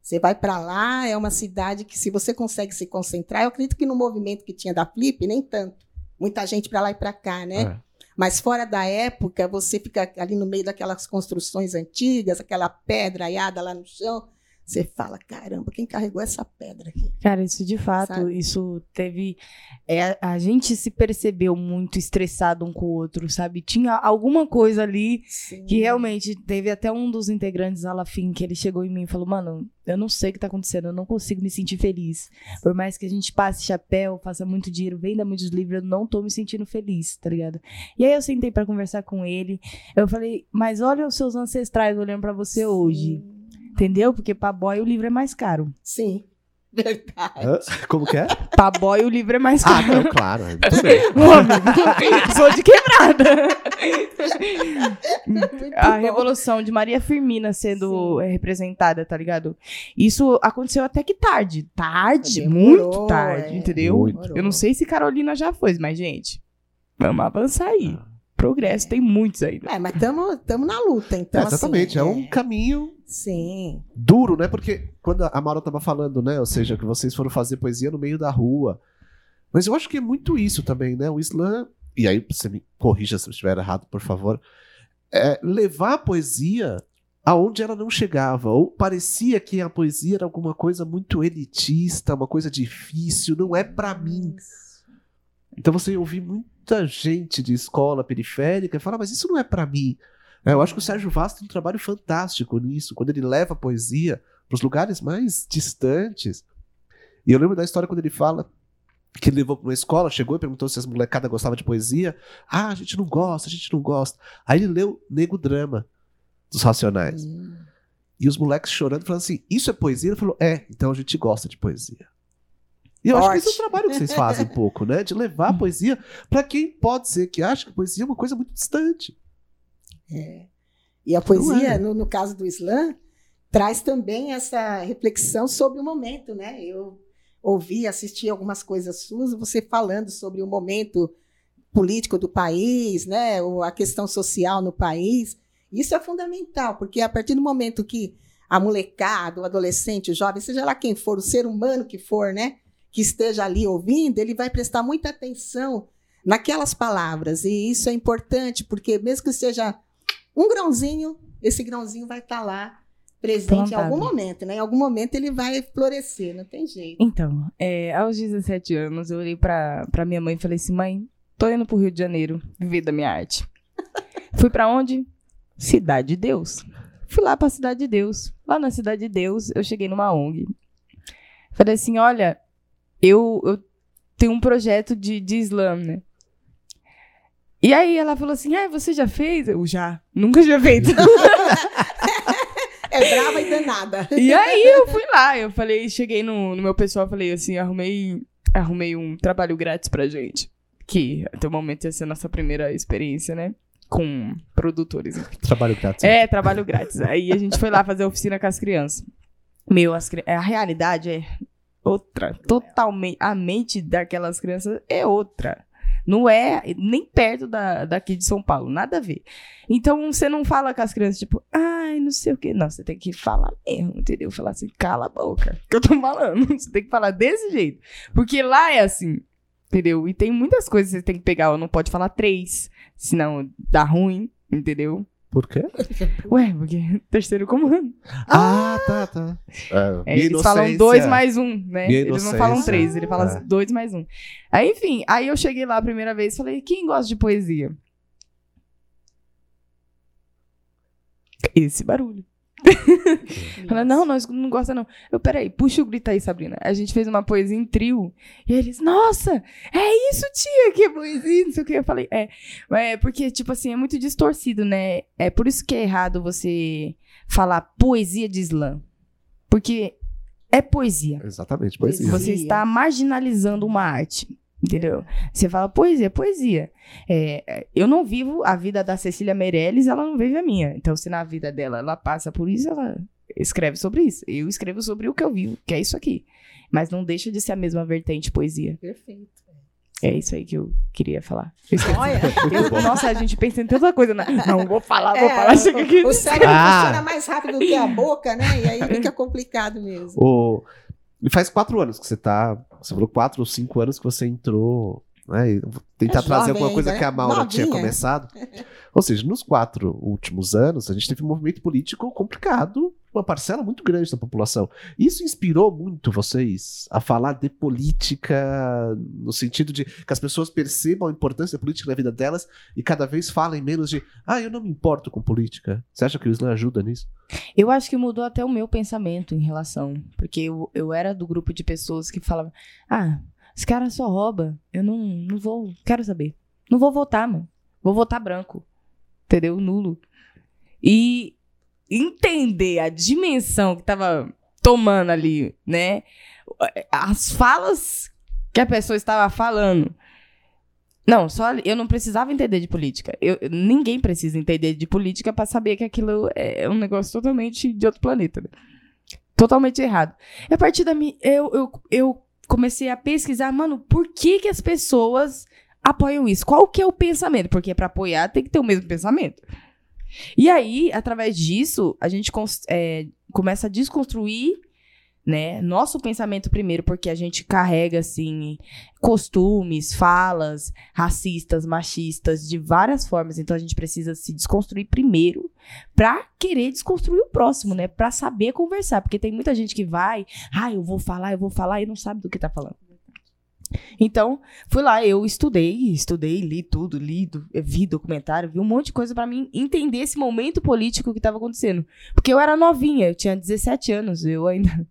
Speaker 1: Você vai para lá, é uma cidade que, se você consegue se concentrar, eu acredito que no movimento que tinha da Flip, nem tanto. Muita gente para lá e para cá, né?
Speaker 2: É.
Speaker 1: Mas fora da época, você fica ali no meio daquelas construções antigas, aquela pedra aiada lá no chão. Você fala, caramba, quem carregou essa pedra aqui?
Speaker 3: Cara, isso de fato,
Speaker 1: Sabe?
Speaker 3: isso teve. É, a gente se percebeu muito estressado um com o outro, sabe? Tinha alguma coisa ali
Speaker 1: Sim.
Speaker 3: que realmente teve até um dos integrantes da Lafim que ele chegou em mim e falou: Mano, eu não sei o que tá acontecendo, eu não consigo me sentir feliz. Por mais que a gente passe chapéu, faça muito dinheiro, venda muitos livros, eu não tô me sentindo feliz, tá ligado? E aí eu sentei pra conversar com ele. Eu falei: Mas olha os seus ancestrais olhando pra você hoje. Entendeu? Porque pra boy o livro é mais caro.
Speaker 1: Sim, verdade.
Speaker 2: Hã? Como que é?
Speaker 3: Pra boy o livro é mais
Speaker 2: Ah,
Speaker 3: caro.
Speaker 2: não, claro.
Speaker 3: Sou de quebrada.
Speaker 1: Muito
Speaker 3: A
Speaker 1: bom.
Speaker 3: revolução de Maria Firmina sendo é, representada, tá ligado? Isso aconteceu até que tarde. Tarde,
Speaker 1: Demorou,
Speaker 3: muito tarde,
Speaker 1: é.
Speaker 3: entendeu?
Speaker 2: Muito.
Speaker 3: Eu não sei se Carolina já foi, mas, gente, vamos avançar aí. Progresso, tem muitos ainda.
Speaker 1: É, mas estamos na luta, então.
Speaker 2: É, exatamente,
Speaker 1: assim,
Speaker 2: é um caminho
Speaker 1: Sim.
Speaker 2: duro, né? Porque quando a Mauro tava falando, né? Ou seja, que vocês foram fazer poesia no meio da rua. Mas eu acho que é muito isso também, né? O Islã, e aí você me corrija se eu estiver errado, por favor, é levar a poesia aonde ela não chegava. Ou parecia que a poesia era alguma coisa muito elitista, uma coisa difícil, não é pra mim. Então você ouvir muita gente de escola periférica falar, mas isso não é pra mim. É, eu acho que o Sérgio Vaz tem um trabalho fantástico nisso, quando ele leva a poesia para os lugares mais distantes. E eu lembro da história quando ele fala que ele levou para uma escola, chegou e perguntou se as molecadas gostavam de poesia. Ah, a gente não gosta, a gente não gosta. Aí ele leu Nego Drama dos Racionais.
Speaker 1: Hum.
Speaker 2: E os moleques chorando, falando assim: Isso é poesia? Ele falou: É, então a gente gosta de poesia. E eu acho que esse é o
Speaker 1: Forte.
Speaker 2: trabalho que vocês fazem um pouco, né? De levar a poesia para quem pode ser que acha que poesia é uma coisa muito distante.
Speaker 1: É. E a poesia,
Speaker 2: é.
Speaker 1: no, no caso do Islã, traz também essa reflexão sobre o momento, né? Eu ouvi, assisti algumas coisas suas, você falando sobre o momento político do país, né? Ou a questão social no país. Isso é fundamental, porque a partir do momento que a molecada, o adolescente, o jovem, seja lá quem for, o ser humano que for, né? Que esteja ali ouvindo, ele vai prestar muita atenção naquelas palavras. E isso é importante, porque mesmo que seja um grãozinho, esse grãozinho vai estar lá presente
Speaker 3: Plantado.
Speaker 1: em algum momento, né? Em algum momento ele vai florescer, não tem jeito.
Speaker 3: Então, é, aos 17 anos, eu olhei pra minha mãe e falei assim: mãe, tô indo pro Rio de Janeiro viver da minha arte. Fui pra onde? Cidade de Deus. Fui lá pra Cidade de Deus. Lá na Cidade de Deus, eu cheguei numa ONG. Falei assim: olha, eu, eu tenho um projeto de, de slam, né? E aí ela falou assim: ah, você já fez? Eu já. Nunca tinha feito.
Speaker 1: É brava e danada.
Speaker 3: E aí eu fui lá, eu falei, cheguei no, no meu pessoal, falei assim, arrumei, arrumei um trabalho grátis pra gente. Que até o momento ia ser a nossa primeira experiência, né? Com produtores.
Speaker 2: Trabalho grátis.
Speaker 3: É, trabalho grátis. Aí a gente foi lá fazer oficina com as crianças. Meu, as, a realidade é outra. Totalmente. A mente daquelas crianças é outra. Não é nem perto da, daqui de São Paulo, nada a ver. Então você não fala com as crianças, tipo, ai, não sei o quê. Não, você tem que falar mesmo, entendeu? Falar assim, cala a boca, que eu tô falando. Você tem que falar desse jeito. Porque lá é assim, entendeu? E tem muitas coisas que você tem que pegar. Não pode falar três, senão dá ruim, entendeu?
Speaker 2: Por quê?
Speaker 3: Ué, porque terceiro comando.
Speaker 2: Ah, tá, tá.
Speaker 3: É, eles falam dois mais um, né?
Speaker 2: Minha
Speaker 3: Eles não falam três, ele fala
Speaker 2: É.
Speaker 3: dois mais um. Aí, enfim, aí eu cheguei lá a primeira vez e falei, quem gosta de poesia? Esse barulho. Ela, não, nós não gosta não. Eu, peraí, puxa o grito aí, Sabrina. A gente fez uma poesia em trio. E eles, nossa, é isso, tia, que poesia, não sei o que. Eu falei, é. É porque, tipo assim, é muito distorcido, né? É por isso que é errado você falar poesia de slam. Porque é poesia.
Speaker 2: Exatamente. Poesia.
Speaker 3: Você está marginalizando uma arte. Entendeu? Você fala poesia, poesia. É, eu não vivo a vida da Cecília Meirelles, ela não vive a minha. Então, se na vida dela ela passa por isso, ela escreve sobre isso. Eu escrevo sobre o que eu vivo, que é isso aqui. Mas não deixa de ser a mesma vertente poesia.
Speaker 1: Perfeito.
Speaker 3: É isso aí que eu queria falar.
Speaker 1: Olha,
Speaker 3: Eu- nossa, a gente pensa em tanta coisa. Né? Não, vou falar, vou
Speaker 1: é,
Speaker 3: falar. Chega aqui.
Speaker 1: o cérebro
Speaker 2: Ah.
Speaker 1: funciona mais rápido do que a boca, né? E aí fica complicado mesmo.
Speaker 2: O... E faz quatro anos que você tá. Você falou quatro ou cinco anos que você entrou. Né? tentar
Speaker 1: É
Speaker 2: trazer alguma coisa
Speaker 1: ainda,
Speaker 2: que a
Speaker 1: né?
Speaker 2: Maura tinha
Speaker 1: Novinha.
Speaker 2: começado. Ou seja, nos quatro últimos anos, a gente teve um movimento político complicado, uma parcela muito grande da população. Isso inspirou muito vocês a falar de política, no sentido de que as pessoas percebam a importância da política na vida delas e cada vez falem menos de, ah, eu não me importo com política. Você acha que o Islam ajuda nisso?
Speaker 3: Eu acho que mudou até o meu pensamento em relação. Porque eu, eu era do grupo de pessoas que falavam: Ah, esse cara só rouba. Eu não, não vou. Quero saber. Não vou votar, mano. Vou votar branco. Entendeu? Nulo. E entender a dimensão que tava tomando ali, né? As falas que a pessoa estava falando. Não, só eu não precisava entender de política. Eu, ninguém precisa entender de política pra saber que aquilo é um negócio totalmente de outro planeta. né? Totalmente errado. E a partir da. Eu, eu, eu comecei a pesquisar, mano, por que, que as pessoas apoiam isso? Qual que é o pensamento? Porque pra apoiar tem que ter o mesmo pensamento. E aí, através disso, a gente é, começa a desconstruir né, nosso pensamento primeiro, porque a gente carrega, assim, costumes, falas racistas, machistas, de várias formas. Então a gente precisa se desconstruir primeiro pra querer desconstruir o próximo, né? Pra saber conversar. Porque tem muita gente que vai, ah, eu vou falar, eu vou falar, e não sabe do que tá falando. Então, fui lá, eu estudei, estudei, li tudo, li, vi documentário, vi um monte de coisa pra mim entender esse momento político que tava acontecendo. Porque eu era novinha, eu tinha 17 anos, eu ainda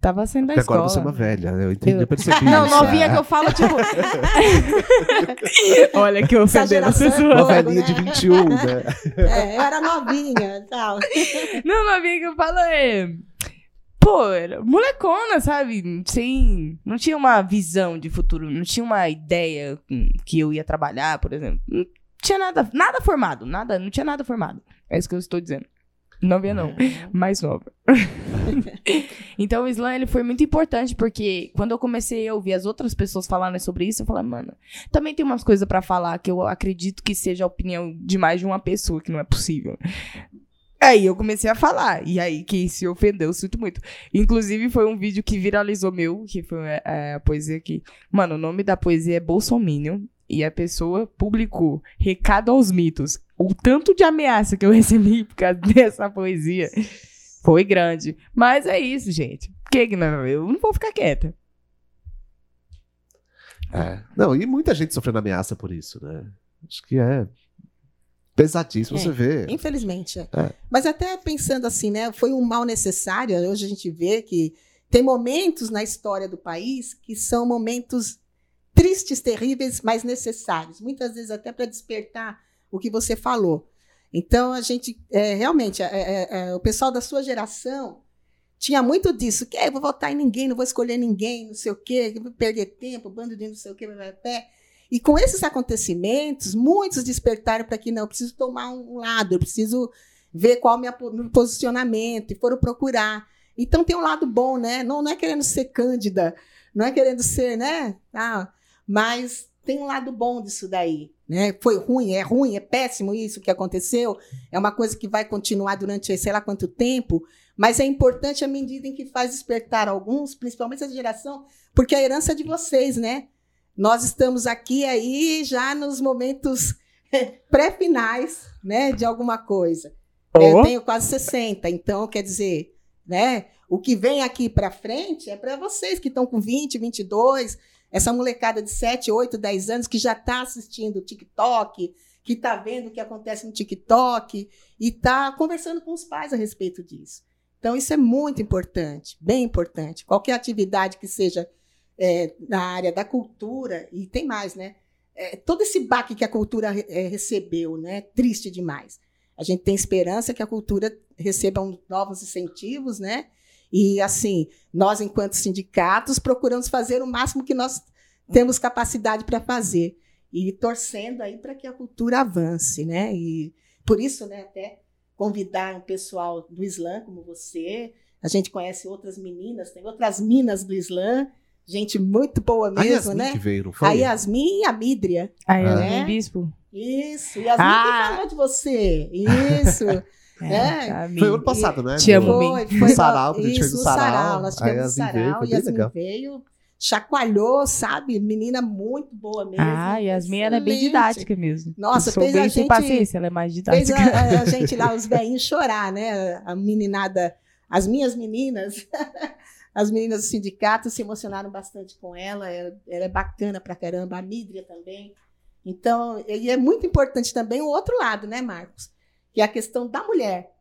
Speaker 3: tava saindo da
Speaker 2: Porque
Speaker 3: escola.
Speaker 2: agora você é uma velha, né? eu entendi,
Speaker 3: Eu-
Speaker 2: eu percebi
Speaker 3: Não,
Speaker 2: isso.
Speaker 3: novinha que eu falo, tipo. Olha que ofendendo as pessoas.
Speaker 2: Uma velhinha de 21, né?
Speaker 1: É, eu era novinha tal.
Speaker 3: Não, novinha que eu falo é. Pô, era molecona, sabe? Sem. Não tinha uma visão de futuro, não tinha uma ideia que eu ia trabalhar, por exemplo. Não tinha nada, nada formado, nada, não tinha nada formado. É isso que eu estou dizendo. Novinha não, mais nova. então o Islã ele foi muito importante porque quando eu comecei a ouvir as outras pessoas falarem sobre isso, eu falei, mano, também tem umas coisas pra falar que eu acredito que seja a opinião de mais de uma pessoa, que não é possível. Aí eu comecei a falar. E aí quem se ofendeu, sinto muito. Inclusive, foi um vídeo que viralizou meu, que foi é, a poesia aqui. Mano, o nome da poesia é Bolsominion. E a pessoa publicou Recado aos Mitos. O tanto de ameaça que eu recebi por causa dessa poesia foi grande. Mas é isso, gente. Que não, eu não vou ficar quieta.
Speaker 2: É. Não, e muita gente sofrendo ameaça por isso, né? Acho que é pesadíssimo,
Speaker 1: É,
Speaker 2: você vê.
Speaker 1: Infelizmente. é.
Speaker 2: É.
Speaker 1: Mas até pensando assim, né? Foi um mal necessário. Hoje a gente vê que tem momentos na história do país que são momentos tristes, terríveis, mas necessários. Muitas vezes até para despertar o que você falou. Então a gente é, realmente é, o pessoal da sua geração tinha muito disso, que é, eu vou votar em ninguém, não vou escolher ninguém, não sei o quê, vou perder tempo, bando de não sei o quê, blá. E com esses acontecimentos, muitos despertaram para que não, eu preciso tomar um lado, eu preciso ver qual é o meu posicionamento, e foram procurar. Então tem um lado bom, né? Não, não é querendo ser cândida, não é querendo ser, né? Ah, mas tem um lado bom disso daí. Né? Foi ruim, é ruim, é péssimo isso que aconteceu, é uma coisa que vai continuar durante sei lá quanto tempo, mas é importante à medida em que faz despertar alguns, principalmente essa geração, porque a herança é de vocês, né? Nós estamos aqui aí já nos momentos pré-finais, né, de alguma coisa. Eu
Speaker 3: Ó.
Speaker 1: tenho quase 60, então quer dizer, né, o que vem aqui para frente é para vocês que estão com 20, 22, essa molecada de 7, 8, 10 anos que já está assistindo o TikTok, que está vendo o que acontece no TikTok e está conversando com os pais a respeito disso. Então, isso é muito importante, bem importante. Qualquer atividade que seja é, na área da cultura, e tem mais, né? É, todo esse baque que a cultura é, recebeu, né? Triste demais. A gente tem esperança que a cultura receba um- novos incentivos, né? E, assim, nós, enquanto sindicatos, procuramos fazer o máximo que nós temos capacidade para fazer. E torcendo aí para que a cultura avance, né? E por isso, né, até convidar um pessoal do Islã como você. A gente conhece outras meninas, tem outras minas do Islã, gente muito boa
Speaker 2: A
Speaker 1: mesmo,
Speaker 2: Yasmin
Speaker 1: né?
Speaker 2: que veio, foi?
Speaker 1: A Yasmin e a Midria.
Speaker 3: Aí,
Speaker 2: Ah.
Speaker 3: Yasmin
Speaker 1: É?
Speaker 3: Bispo.
Speaker 1: Isso, Yasmin
Speaker 3: Ah.
Speaker 1: que falou de você. Isso. É.
Speaker 3: Yasmin.
Speaker 2: Foi ano passado, né?
Speaker 3: Te amo.
Speaker 1: Foi, foi
Speaker 2: No sarau, a gente
Speaker 1: isso,
Speaker 2: fez no
Speaker 1: no
Speaker 2: sarau.
Speaker 1: Nós
Speaker 2: A
Speaker 1: tivemos
Speaker 2: veio,
Speaker 1: sarau,
Speaker 2: foi bem
Speaker 1: Yasmin
Speaker 2: legal.
Speaker 1: veio, chacoalhou, sabe? Menina muito boa mesmo.
Speaker 3: Ah, Yasmin, ela é bem didática mesmo.
Speaker 1: Nossa,
Speaker 3: Eu sou
Speaker 1: fez a gente-
Speaker 3: paciência, ela é mais
Speaker 1: Fez
Speaker 3: didática.
Speaker 1: a, a gente lá, os velhinhos, chorar, né? A meninada, as minhas meninas, as meninas do sindicato se emocionaram bastante com ela. Ela, ela é bacana pra caramba, a Mídria também. Então, e é muito importante também o outro lado, né, Marcos? Que é a questão da mulher.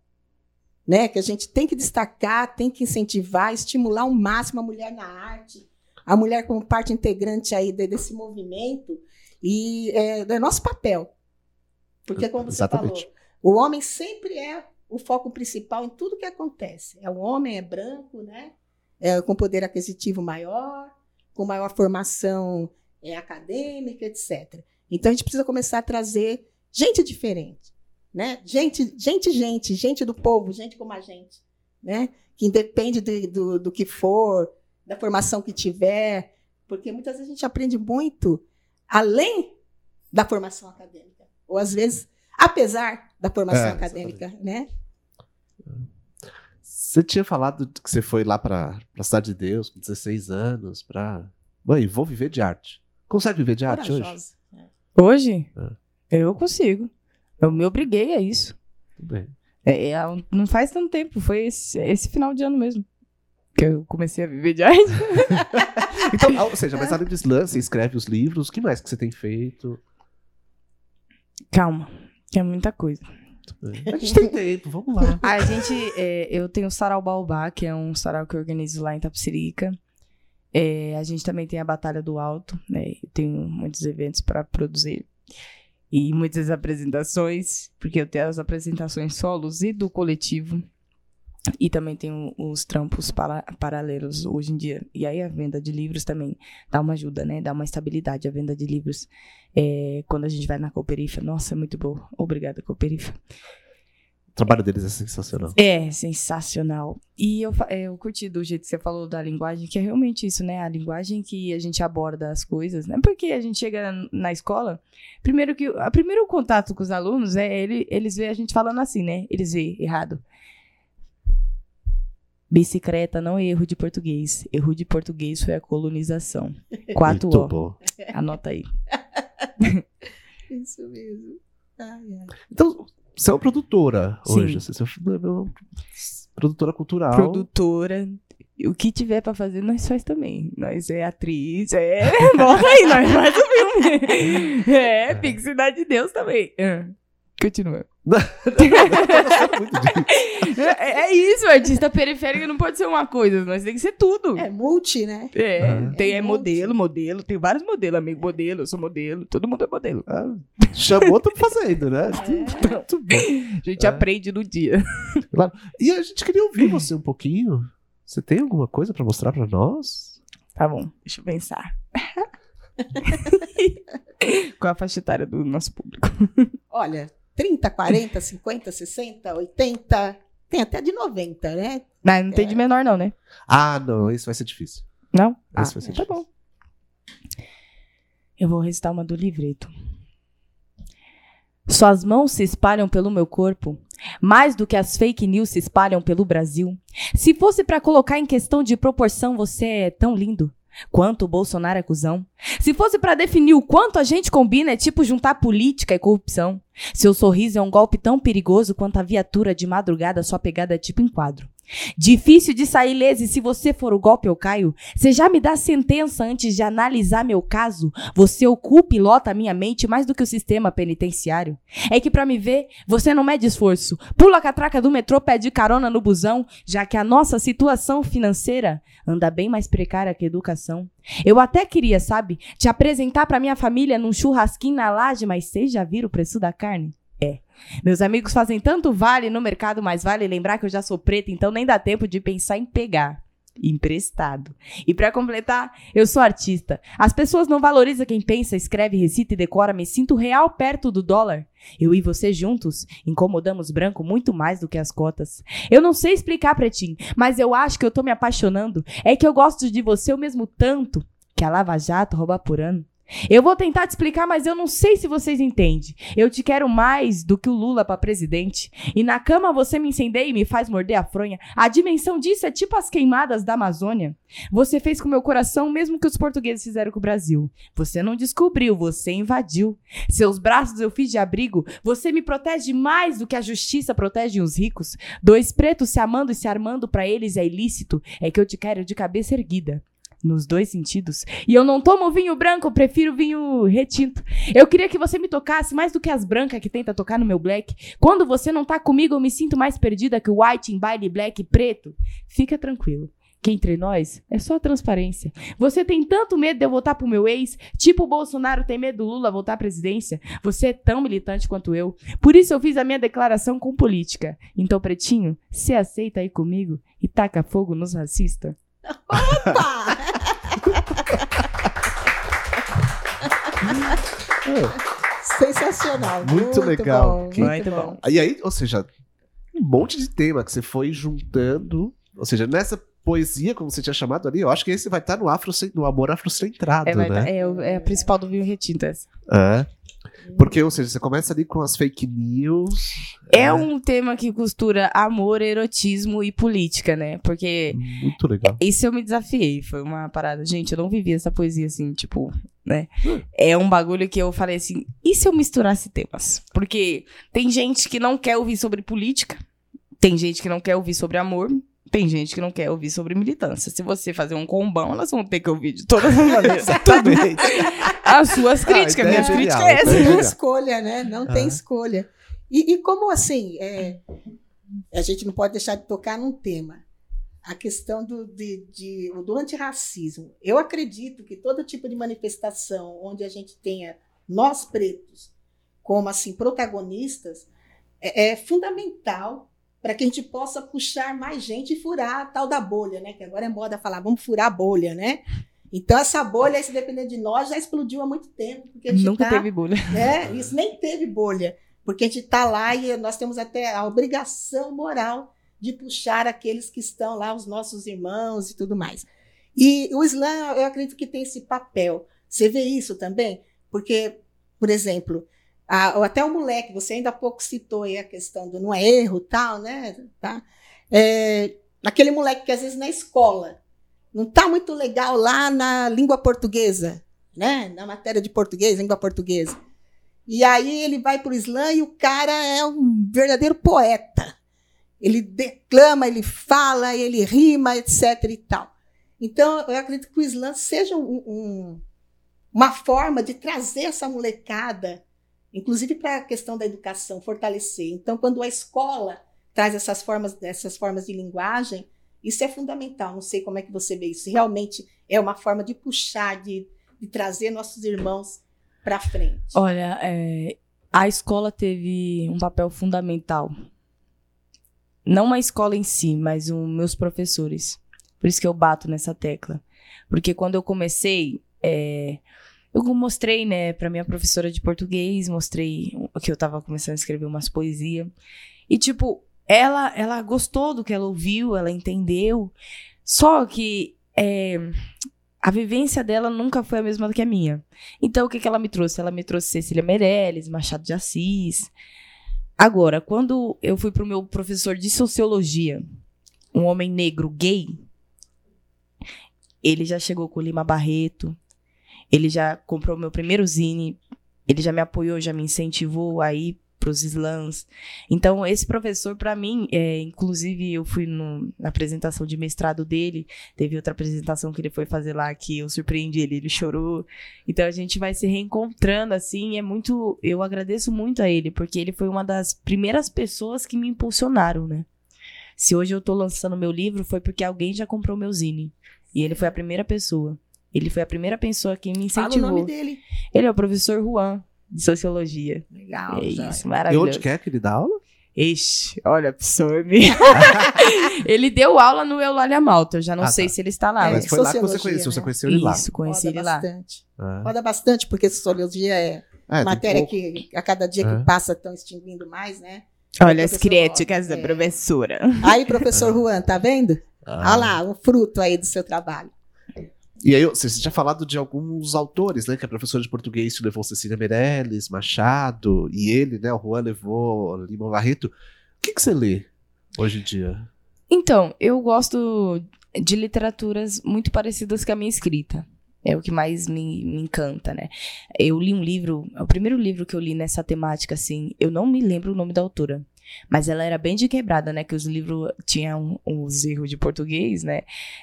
Speaker 1: Né? Que a gente tem que destacar, tem que incentivar, estimular ao máximo a mulher na arte, a mulher como parte integrante aí de- desse movimento. E é, é nosso papel. Porque, como você
Speaker 2: Exatamente.
Speaker 1: falou, o homem sempre é o foco principal em tudo que acontece. É o homem é branco, né? É, com poder aquisitivo maior, com maior formação é, acadêmica, etc. Então a gente precisa começar a trazer gente diferente, né? Gente, gente, gente, gente do povo, gente como a gente, né? Que independe de- do, do que for, da formação que tiver, porque muitas vezes a gente aprende muito além da formação acadêmica, ou às vezes apesar da formação
Speaker 2: É,
Speaker 1: acadêmica, né?
Speaker 2: Você tinha falado que você foi lá pra, pra Cidade de Deus com 16 anos pra. Mãe, vou viver de arte. Consegue viver de arte hoje?
Speaker 1: Corajosa. né?
Speaker 3: Hoje,
Speaker 2: Ah.
Speaker 3: eu consigo. Eu me obriguei a isso.
Speaker 2: Tudo bem.
Speaker 3: É, é, não faz tanto tempo, foi esse, esse final de ano mesmo. Que eu comecei a viver de arte.
Speaker 2: Então, ou seja, mas além do slam, você escreve os livros, o que mais que você tem feito?
Speaker 3: Calma, que é muita coisa.
Speaker 2: A gente tem tempo, vamos lá.
Speaker 3: A gente, é, eu tenho o Sarau Baobá, que é um sarau que eu organizo lá em Tapsirica. É, a gente também tem a Batalha do Alto, né? Eu tenho muitos eventos para produzir e muitas apresentações, porque eu tenho as apresentações solos e do coletivo. E também tenho os trampos para- paralelos hoje em dia. E aí a venda de livros também dá uma ajuda, né? Dá uma estabilidade a venda de livros. É, quando a gente vai na Cooperifa. Nossa, é muito boa. Obrigada, Cooperifa.
Speaker 2: O trabalho deles é sensacional.
Speaker 3: É, sensacional. E eu, eu curti do jeito que você falou da linguagem, que é realmente isso, né? A linguagem que a gente aborda as coisas, né? Porque a gente chega na escola, primeiro que o primeiro contato com os alunos é ele, eles veem a gente falando assim, né? Eles veem errado. Bicicleta não é erro de português. Erro de português foi a colonização. 4
Speaker 2: Muito
Speaker 3: O.
Speaker 2: bom.
Speaker 3: Anota aí.
Speaker 1: Isso mesmo. Ai, ai.
Speaker 2: Então, você é uma produtora
Speaker 3: Sim.
Speaker 2: hoje. Você é uma produtora cultural.
Speaker 3: Produtora. O que tiver pra fazer, nós faz também. Nós é atriz, é. Bota aí, nós faz o filme. É, que Cidade de Deus também. Ah, Continua.
Speaker 2: De-
Speaker 3: É, é isso, artista periférico não pode ser uma coisa, nós tem que ser tudo.
Speaker 1: É multi, né?
Speaker 3: É,
Speaker 2: Ah.
Speaker 3: tem
Speaker 1: É
Speaker 3: é modelo, modelo, tem vários modelos, amigo, modelo, eu sou modelo, todo mundo é modelo.
Speaker 2: Ah, chamou, estamos fazendo, né?
Speaker 1: É.
Speaker 2: Muito bom.
Speaker 3: A gente
Speaker 2: É.
Speaker 3: aprende no dia.
Speaker 2: E a gente queria ouvir você um pouquinho. Você tem alguma coisa pra mostrar pra nós?
Speaker 3: Tá bom, deixa eu pensar. Qual a faixa etária do nosso público?
Speaker 1: Olha, 30, 40, 50, 60, 80. Tem até de 90, né?
Speaker 3: Não, não tem de menor não, né?
Speaker 2: Ah, não, isso vai ser difícil.
Speaker 3: Não? Ah,
Speaker 2: vai ser
Speaker 3: tá
Speaker 2: difícil.
Speaker 3: bom. Eu vou recitar uma do livreto. Suas mãos se espalham pelo meu corpo, mais do que as fake news se espalham pelo Brasil. Se fosse pra colocar em questão de proporção, você é tão lindo quanto o Bolsonaro é cuzão. Se fosse pra definir o quanto a gente combina, é tipo juntar política e corrupção. Seu sorriso é um golpe tão perigoso quanto a viatura de madrugada, sua pegada é tipo enquadro. Difícil de sair leso e se você for o golpe eu caio. Você já me dá sentença antes de analisar meu caso? Você ocupa e lota minha mente mais do que o sistema penitenciário. É que pra me ver, você não mede esforço. Pula a catraca do metrô, pede carona no busão, já que a nossa situação financeira anda bem mais precária que educação. Eu até queria, sabe, te apresentar pra minha família num churrasquinho na laje, mas vocês já viram o preço da carne? É. Meus amigos fazem tanto vale no mercado, mas vale lembrar que eu já sou preta, então nem dá tempo de pensar em pegar. Emprestado. E pra completar, eu sou artista. As pessoas não valorizam quem pensa, escreve, recita e decora. Me sinto real perto do dólar. Eu e você juntos incomodamos branco muito mais do que as cotas. Eu não sei explicar, Pretinho, mas eu acho que eu tô me apaixonando. É que eu gosto de você o mesmo tanto que a Lava Jato rouba por ano. Eu vou tentar te explicar, mas eu não sei se vocês entendem. Eu te quero mais do que o Lula pra presidente. E na cama você me incendeia e me faz morder a fronha. A dimensão disso é tipo as queimadas da Amazônia. Você fez com meu coração o mesmo que os portugueses fizeram com o Brasil. Você não descobriu, você invadiu. Seus braços eu fiz de abrigo. Você me protege mais do que a justiça protege os ricos. Dois pretos se amando e se armando pra eles é ilícito. É que eu te quero de cabeça erguida. Nos dois sentidos. E eu não tomo vinho branco, eu prefiro vinho retinto. Eu queria que você me tocasse mais do que as brancas que tenta tocar no meu black. Quando você não tá comigo, eu me sinto mais perdida que o white em baile black e preto. Fica tranquilo. Que entre nós é só transparência. Você tem tanto medo de eu voltar pro meu ex, tipo o Bolsonaro tem medo do Lula voltar à presidência. Você é tão militante quanto eu. Por isso eu fiz a minha declaração com política. Então, pretinho, você aceita aí comigo e taca fogo nos racistas?
Speaker 1: Opa! Sensacional.
Speaker 2: Muito legal.
Speaker 1: Bom,
Speaker 2: Que-
Speaker 1: muito
Speaker 3: Muito
Speaker 1: bom.
Speaker 2: E aí, ou seja, um monte de tema que você foi juntando. Ou seja, nessa poesia, como você tinha chamado ali, eu acho que esse vai estar no, afro, no amor afrocentrado,
Speaker 3: É,
Speaker 2: né?
Speaker 3: tá- é, o- é a principal do vinho retinto essa.
Speaker 2: É. Porque, ou seja, você começa ali com as fake news.
Speaker 3: É um tema que costura amor, erotismo e política, né? Porque
Speaker 2: Muito legal.
Speaker 3: isso eu me desafiei. Foi uma parada. Gente, eu não vivi essa poesia assim, tipo, né? É um bagulho que eu falei assim: e se eu misturasse temas? Porque tem gente que não quer ouvir sobre política, tem gente que não quer ouvir sobre amor. Tem gente que não quer ouvir sobre militância. Se você fazer um combão, elas vão ter que ouvir de todas as maneiras.
Speaker 2: Exatamente.
Speaker 3: As suas críticas.
Speaker 2: ideia
Speaker 3: Minhas
Speaker 2: é
Speaker 3: críticas é essa.
Speaker 1: Não tem escolha, né? Não tem
Speaker 2: Ah.
Speaker 1: escolha. E, e como assim, é, a gente não pode deixar de tocar num tema. A questão do, de, de- do antirracismo. Eu acredito que todo tipo de manifestação onde a gente tenha nós pretos como assim protagonistas é, é fundamental para que a gente possa puxar mais gente e furar a tal da bolha, né? Que agora é moda falar, vamos furar a bolha, né? Então essa bolha, se depender de nós, já explodiu há muito tempo. Porque a gente
Speaker 3: Nunca
Speaker 1: tá-
Speaker 3: teve bolha.
Speaker 1: né? Isso nem teve bolha. Porque a gente está lá e nós temos até a obrigação moral de puxar aqueles que estão lá, os nossos irmãos e tudo mais. E o Islã, eu acredito que tem esse papel. Você vê isso também? Porque, por exemplo, a, até o moleque, você ainda há pouco citou aí a questão do não é erro tal, né? Tá? É, aquele moleque que às vezes na escola não está muito legal lá na língua portuguesa, né? Na matéria de português, língua portuguesa. E aí ele vai para o Islã e o cara é um verdadeiro poeta. Ele declama, ele fala, ele rima, etc. e tal. Então, eu acredito que o Islã seja um, um, uma forma de trazer essa molecada, inclusive para a questão da educação, fortalecer. Então, quando a escola traz essas formas, essas formas de linguagem, isso é fundamental. Não sei como é que você vê isso. Realmente é uma forma de puxar, de, de trazer nossos irmãos para frente.
Speaker 3: Olha, é, a escola teve um papel fundamental. Não a escola em si, mas os meus professores. Por isso que eu bato nessa tecla. Porque quando eu comecei, é, eu mostrei, né, para minha professora de português, mostrei que eu tava começando a escrever umas poesias. E, tipo, ela, ela gostou do que ela ouviu, ela entendeu. Só que é, a vivência dela nunca foi a mesma do que a minha. Então, o que, que ela me trouxe? Ela me trouxe Cecília Meirelles, Machado de Assis. Agora, quando eu fui pro meu professor de sociologia, um homem negro gay, ele já chegou com Lima Barreto, ele já comprou meu primeiro zine, ele já me apoiou, já me incentivou aí para os slams. Então, esse professor, para mim, é, inclusive eu fui no, na apresentação de mestrado dele, teve outra apresentação que ele foi fazer lá que eu surpreendi ele, ele chorou. Então, a gente vai se reencontrando, assim, é muito. Eu agradeço muito a ele, porque ele foi uma das primeiras pessoas que me impulsionaram, né? Se hoje eu tô lançando meu livro, foi porque alguém já comprou meu zine. E ele foi a primeira pessoa. Ele foi a primeira pessoa que me incentivou.
Speaker 1: Fala o nome dele.
Speaker 3: Ele é o professor Juan, de Sociologia.
Speaker 1: Legal.
Speaker 3: É
Speaker 1: já.
Speaker 3: isso,
Speaker 2: E
Speaker 3: maravilhoso.
Speaker 2: onde quer que ele dá aula?
Speaker 3: Ixi, olha, absorve. ele deu aula no Eulália Malta, eu já não
Speaker 2: Ah,
Speaker 3: sei
Speaker 2: tá.
Speaker 3: se ele está lá.
Speaker 1: É,
Speaker 2: Mas foi lá que você
Speaker 1: sociologia,
Speaker 2: conheceu, você
Speaker 1: né?
Speaker 2: conheceu ele lá.
Speaker 3: Isso, conheci
Speaker 1: Roda
Speaker 3: ele lá.
Speaker 1: bastante.
Speaker 2: Ah.
Speaker 1: Roda bastante, porque sociologia é,
Speaker 2: É,
Speaker 1: matéria que a cada dia
Speaker 2: É.
Speaker 1: que passa estão extinguindo mais, né?
Speaker 3: Olha as críticas da
Speaker 1: é.
Speaker 3: professora.
Speaker 1: Aí, professor Juan, tá vendo?
Speaker 2: Ah.
Speaker 1: Olha lá, o fruto aí do seu trabalho.
Speaker 2: E aí, você tinha falado de alguns autores, né? Que a professora de português levou Cecília Meirelles, Machado, e ele, né? O Juan levou Lima Barreto. O que, que você lê hoje em dia?
Speaker 3: Então, eu gosto de literaturas muito parecidas com a minha escrita. É o que mais me, me encanta, né? Eu li um livro, é o primeiro livro que eu li nessa temática, assim, eu não me lembro o nome da autora. Mas ela era bem de quebrada, né? Que os livros tinham uns erros de português, né?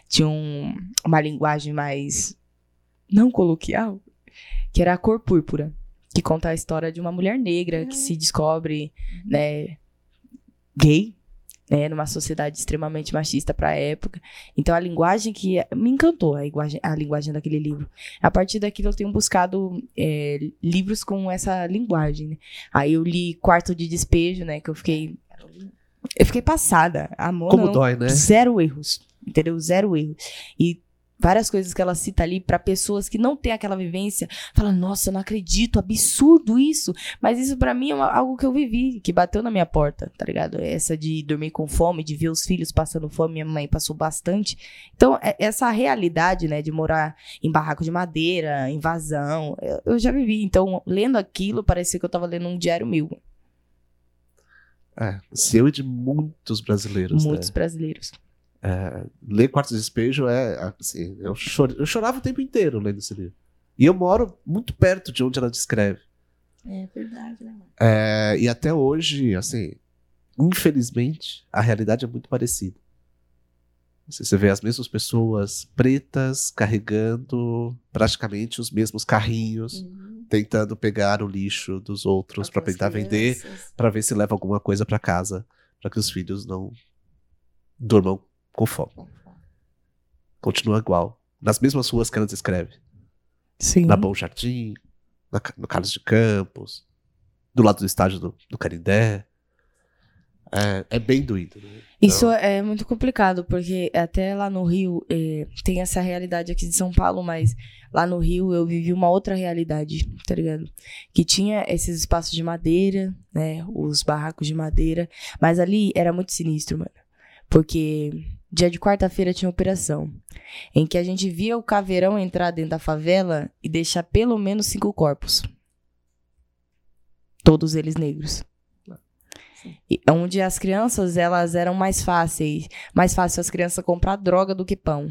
Speaker 3: Tinham uma linguagem mais não coloquial, que era a cor púrpura, que conta a história de uma mulher negra que se descobre, né, gay, né, numa sociedade extremamente machista para a época. Então a linguagem que me encantou, a linguagem, a linguagem daquele livro. A partir daquilo eu tenho buscado é, livros com essa linguagem. né. Aí eu li Quarto de Despejo, né, que eu fiquei eu fiquei passada. A Mona
Speaker 2: Como
Speaker 3: não-
Speaker 2: dói, né?
Speaker 3: Zero erros. Entendeu? Zero erros. E várias coisas que ela cita ali para pessoas que não têm aquela vivência, fala: "Nossa, eu não acredito, absurdo isso". Mas isso para mim é uma- algo que eu vivi, que bateu na minha porta, tá ligado? Essa de dormir com fome, de ver os filhos passando fome, minha mãe passou bastante. Então, é- essa realidade, né, de morar em barraco de madeira, invasão, eu, eu já vivi. Então, lendo aquilo, parecia que eu tava lendo um diário meu.
Speaker 2: É, seu e de muitos brasileiros,
Speaker 3: Muitos
Speaker 2: né?
Speaker 3: brasileiros.
Speaker 2: Ler Quarto de Despejo é, assim, eu, chor- eu chorava o tempo inteiro lendo esse livro. E eu moro muito perto de onde ela descreve.
Speaker 1: É verdade, né?
Speaker 2: É, e até hoje, assim, infelizmente, a realidade é muito parecida. Assim, Você vê as mesmas pessoas pretas carregando praticamente os mesmos carrinhos,
Speaker 1: Uhum.
Speaker 2: tentando pegar o lixo dos outros para tentar vender, para ver se leva alguma coisa para casa, para que os filhos não durmam com fome. Continua igual. Nas mesmas ruas que ela descreve.
Speaker 3: Sim.
Speaker 2: Na Bom Jardim, na no Carlos de Campos, do lado do estádio do, do Canindé. é, é bem doído. Né?
Speaker 3: Isso então... é muito complicado, porque até lá no Rio é, tem essa realidade aqui de São Paulo, mas lá no Rio eu vivi uma outra realidade, tá ligado? Que tinha esses espaços de madeira, né? Os barracos de madeira, mas ali era muito sinistro, mano. Porque dia de quarta-feira tinha operação, em que a gente via o caveirão entrar dentro da favela e deixar pelo menos cinco corpos. Todos eles negros. E, onde as crianças elas eram mais fáceis, mais fácil as crianças comprar droga do que pão,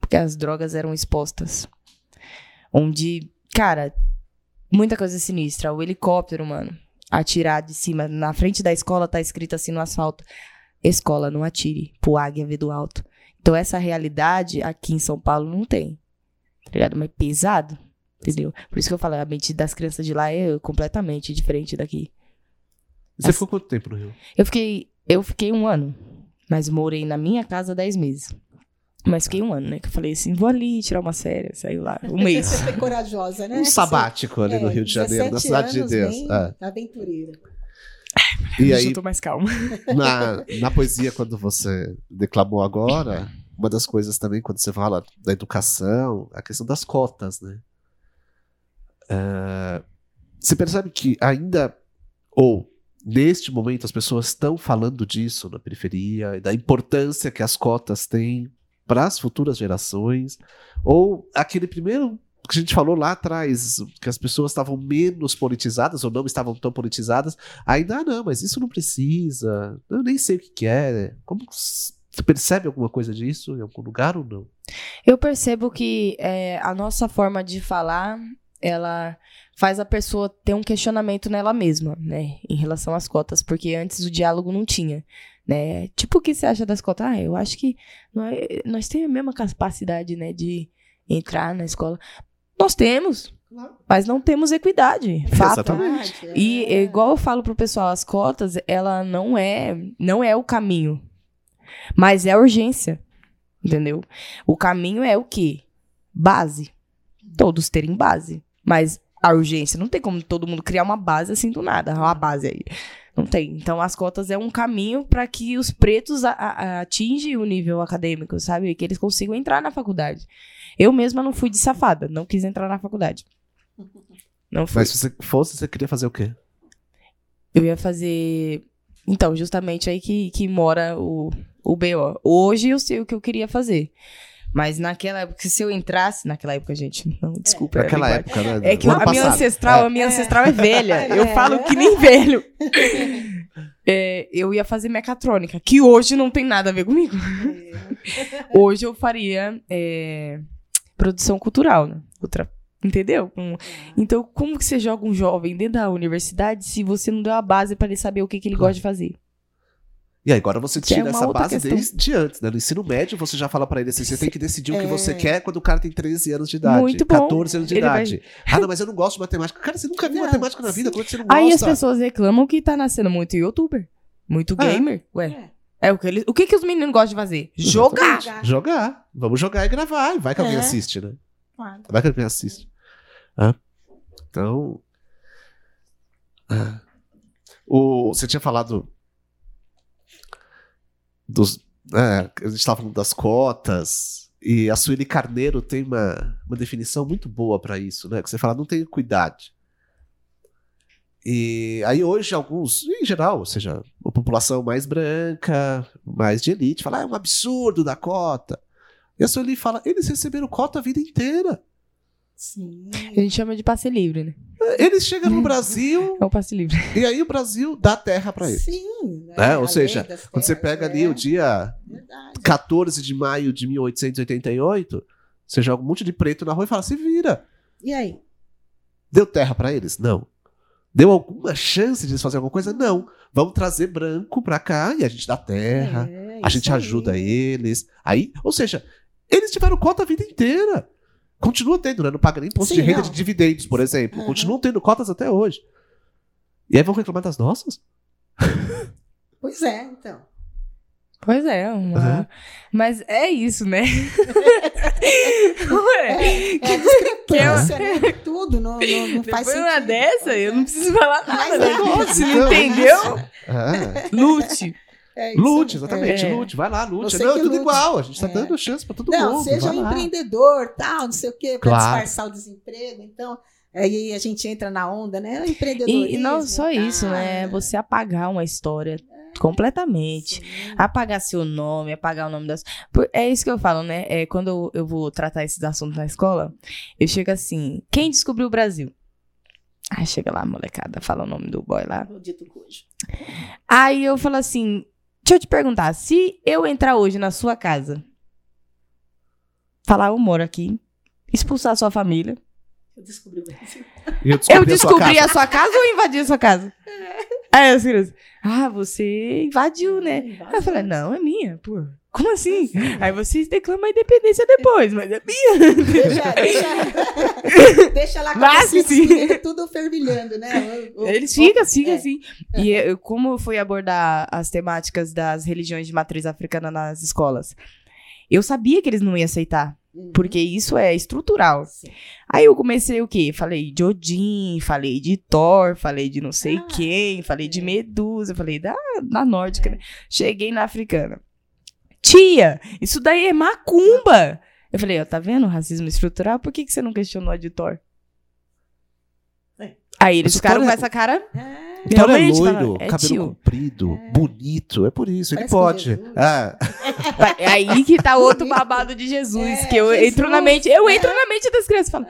Speaker 3: porque as drogas eram expostas. Onde, cara, muita coisa sinistra, o helicóptero, mano, atirar de cima, na frente da escola tá escrito assim no asfalto: escola não atire, pro águia ver do alto. Então essa realidade aqui em São Paulo não tem. Tá ligado? Mas pesado, entendeu? Por isso que eu falo, a mente das crianças de lá é completamente diferente daqui.
Speaker 2: Você ficou quanto tempo no Rio?
Speaker 3: Eu fiquei, eu fiquei um ano, mas morei na minha casa dez meses. Mas fiquei um ano, né? Que eu falei assim, vou ali tirar uma férias. Saiu lá, um mês.
Speaker 1: Você foi corajosa, né?
Speaker 2: Um sabático ali é, no Rio de Janeiro, na cidade de Deus.
Speaker 1: É. Aventureira.
Speaker 2: E aí,
Speaker 3: eu tô mais calma.
Speaker 2: Na, na poesia, quando você declamou agora, uma das coisas também, quando você fala da educação, a questão das cotas, né? Uh, você percebe que ainda, ou neste momento, as pessoas estão falando disso na periferia, e da importância que as cotas têm para as futuras gerações, ou aquele primeiro que a gente falou lá atrás, que as pessoas estavam menos politizadas ou não estavam tão politizadas, ainda ah, não, mas isso não precisa, eu nem sei o que, é. Como você percebe alguma coisa disso em algum lugar ou não?
Speaker 3: Eu percebo que é, a nossa forma de falar, ela faz a pessoa ter um questionamento nela mesma, né, em relação às cotas, porque antes o diálogo não tinha. Né? Tipo, o que você acha das cotas? Ah, eu acho que nós, nós temos a mesma capacidade, né, de entrar na escola. Nós temos, mas não temos equidade. Fato.
Speaker 2: Exatamente.
Speaker 3: E é. igual eu falo pro pessoal, as cotas, ela não é, não é o caminho, mas é a urgência. Entendeu? O caminho é o quê? Base. Todos terem base. Mas a urgência, não tem como todo mundo criar uma base assim do nada, uma base aí. Não tem. Então, as cotas é um caminho para que os pretos atingem o nível acadêmico, sabe? Que eles consigam entrar na faculdade. Eu mesma não fui de safada, não quis entrar na faculdade.
Speaker 2: Não fui. Mas se você fosse, você queria fazer o quê?
Speaker 3: Eu ia fazer. Então, justamente aí que, que mora o, o BO. Hoje eu sei o que eu queria fazer. Mas naquela época, se eu entrasse, naquela época, gente, não, desculpa.
Speaker 2: Naquela época, né?
Speaker 3: É que a minha ancestral, é. a minha ancestral é velha. Eu falo que nem velho. É, eu ia fazer mecatrônica, que hoje não tem nada a ver comigo. É. Hoje eu faria é, produção cultural, né? Outra, entendeu? Um, então, como que você joga um jovem dentro da universidade se você não deu a base para ele saber o que, que ele gosta de fazer?
Speaker 2: E agora você tira é essa base questão. desde antes, né? No ensino médio, você já fala para ele assim: você tem que decidir é... o que você é. quer quando o cara tem 13 anos de idade, Muito bom. 14 anos de ele idade. Vai... Ah, não, mas eu não gosto de matemática. Cara, você nunca viu não. matemática na vida, como é que você não gosta?
Speaker 3: Aí as pessoas reclamam que tá nascendo muito youtuber, muito é. gamer. Ué. É. é. o que, ele, o que, que os meninos gostam de fazer? Jogar.
Speaker 2: jogar. Jogar. Vamos jogar e gravar. E vai que alguém é. assiste, né? Claro. Vai que alguém assiste. Ah. Então. Ah. O, você tinha falado dos. É, a gente estava falando das cotas, e a Sueli Carneiro tem uma, uma definição muito boa para isso, né? Que você fala, não tem equidade. E aí hoje alguns, em geral, ou seja, a população mais branca, mais de elite, fala, ah, é um absurdo da cota. E a Sueli fala, eles receberam cota a vida inteira.
Speaker 3: Sim. A gente chama de passe livre, né?
Speaker 2: Eles chegam no Brasil.
Speaker 3: É o passe livre.
Speaker 2: E aí o Brasil dá terra para eles. Sim. Né? né? Ou seja, quando você pega ali é. o dia Verdade. 14 de maio de 1888, você joga um monte de preto na rua e fala: se vira.
Speaker 1: E aí?
Speaker 2: Deu terra para eles? Não. Deu alguma chance de eles fazerem alguma coisa? Não. Vamos trazer branco pra cá e a gente dá terra, é, a gente ajuda aí. eles. Aí, ou seja, eles tiveram cota a vida inteira. Continua tendo, né? Não paga nem imposto Sim, de renda não. de dividendos, por exemplo. Uhum. Continuam tendo cotas até hoje. E aí vão reclamar das nossas?
Speaker 1: Pois é, então.
Speaker 3: Pois é, uma... uhum. mas é isso, né?
Speaker 1: é, é, é discrepância, é, né? Tudo não, não, não faz sentido.
Speaker 3: uma dessa, eu não preciso falar nada. Mas é, você não entendeu?
Speaker 2: Ah.
Speaker 3: Lute.
Speaker 1: É isso.
Speaker 2: Lute, exatamente,
Speaker 3: É.
Speaker 2: lute, vai lá, lute. Não,
Speaker 1: que
Speaker 2: tudo
Speaker 1: lute.
Speaker 2: igual, a gente tá
Speaker 1: É.
Speaker 2: dando chance pra todo
Speaker 1: Não,
Speaker 2: mundo.
Speaker 1: seja um
Speaker 2: lá.
Speaker 1: empreendedor, tal, não sei o quê, para
Speaker 2: Claro.
Speaker 1: disfarçar o desemprego. Então, aí a gente entra na onda, né? O empreendedorismo.
Speaker 3: E, e não só isso, né? Você apagar uma história completamente.
Speaker 1: Sim.
Speaker 3: Apagar seu nome, apagar o nome das. É isso que eu falo, né? É, quando eu, eu vou tratar esses assuntos na escola, eu chego assim: quem descobriu o Brasil? Aí chega lá a molecada, fala o nome do boy lá.
Speaker 1: O dito cujo.
Speaker 3: Aí eu falo assim: deixa eu te perguntar, se eu entrar hoje na sua casa, falar, eu moro aqui, expulsar a sua família,
Speaker 1: Eu descobri o Brasil.
Speaker 2: Eu
Speaker 3: eu
Speaker 2: descobri, a sua
Speaker 3: descobri
Speaker 2: casa.
Speaker 3: a sua casa ou invadi a sua casa? Aí as crianças, ah, você invadiu, né? Aí eu falei, não, é minha, pô. Como assim? Aí vocês declamam a independência depois, mas é minha.
Speaker 1: Deixa, deixa, deixa lá com
Speaker 3: Mas
Speaker 1: cabecinha
Speaker 3: sim.
Speaker 1: dele tudo fervilhando, né? O- o-
Speaker 3: Eles ficam, ficam
Speaker 1: é.
Speaker 3: assim. E eu, como eu fui abordar as temáticas das religiões de matriz africana nas escolas, eu sabia que eles não iam aceitar,
Speaker 1: Uhum.
Speaker 3: porque isso é estrutural.
Speaker 1: Sim.
Speaker 3: Aí eu comecei o quê? Falei de Odin, falei de Thor, falei de não sei
Speaker 1: Ah,
Speaker 3: quem, falei de
Speaker 1: é.
Speaker 3: Medusa, falei da, da nórdica,
Speaker 1: É.
Speaker 3: né? Cheguei na africana. Tia, isso daí é macumba! Eu falei, ó, tá vendo o racismo estrutural? Por que, que você não questionou a de Thor?
Speaker 1: É.
Speaker 3: Aí eles
Speaker 2: Essa
Speaker 3: ficaram
Speaker 2: Thor
Speaker 3: com
Speaker 2: é-
Speaker 3: essa cara.
Speaker 1: É,
Speaker 2: Então ele é loiro,
Speaker 3: é
Speaker 2: cabelo
Speaker 3: tio.
Speaker 2: comprido,
Speaker 1: É.
Speaker 2: bonito, é por isso, ele
Speaker 1: Parece
Speaker 2: pode. Ah,
Speaker 3: é Aí que tá outro babado de Jesus,
Speaker 1: É,
Speaker 3: que eu
Speaker 1: Jesus.
Speaker 3: entro na mente, eu
Speaker 1: É.
Speaker 3: entro na mente das crianças e falo,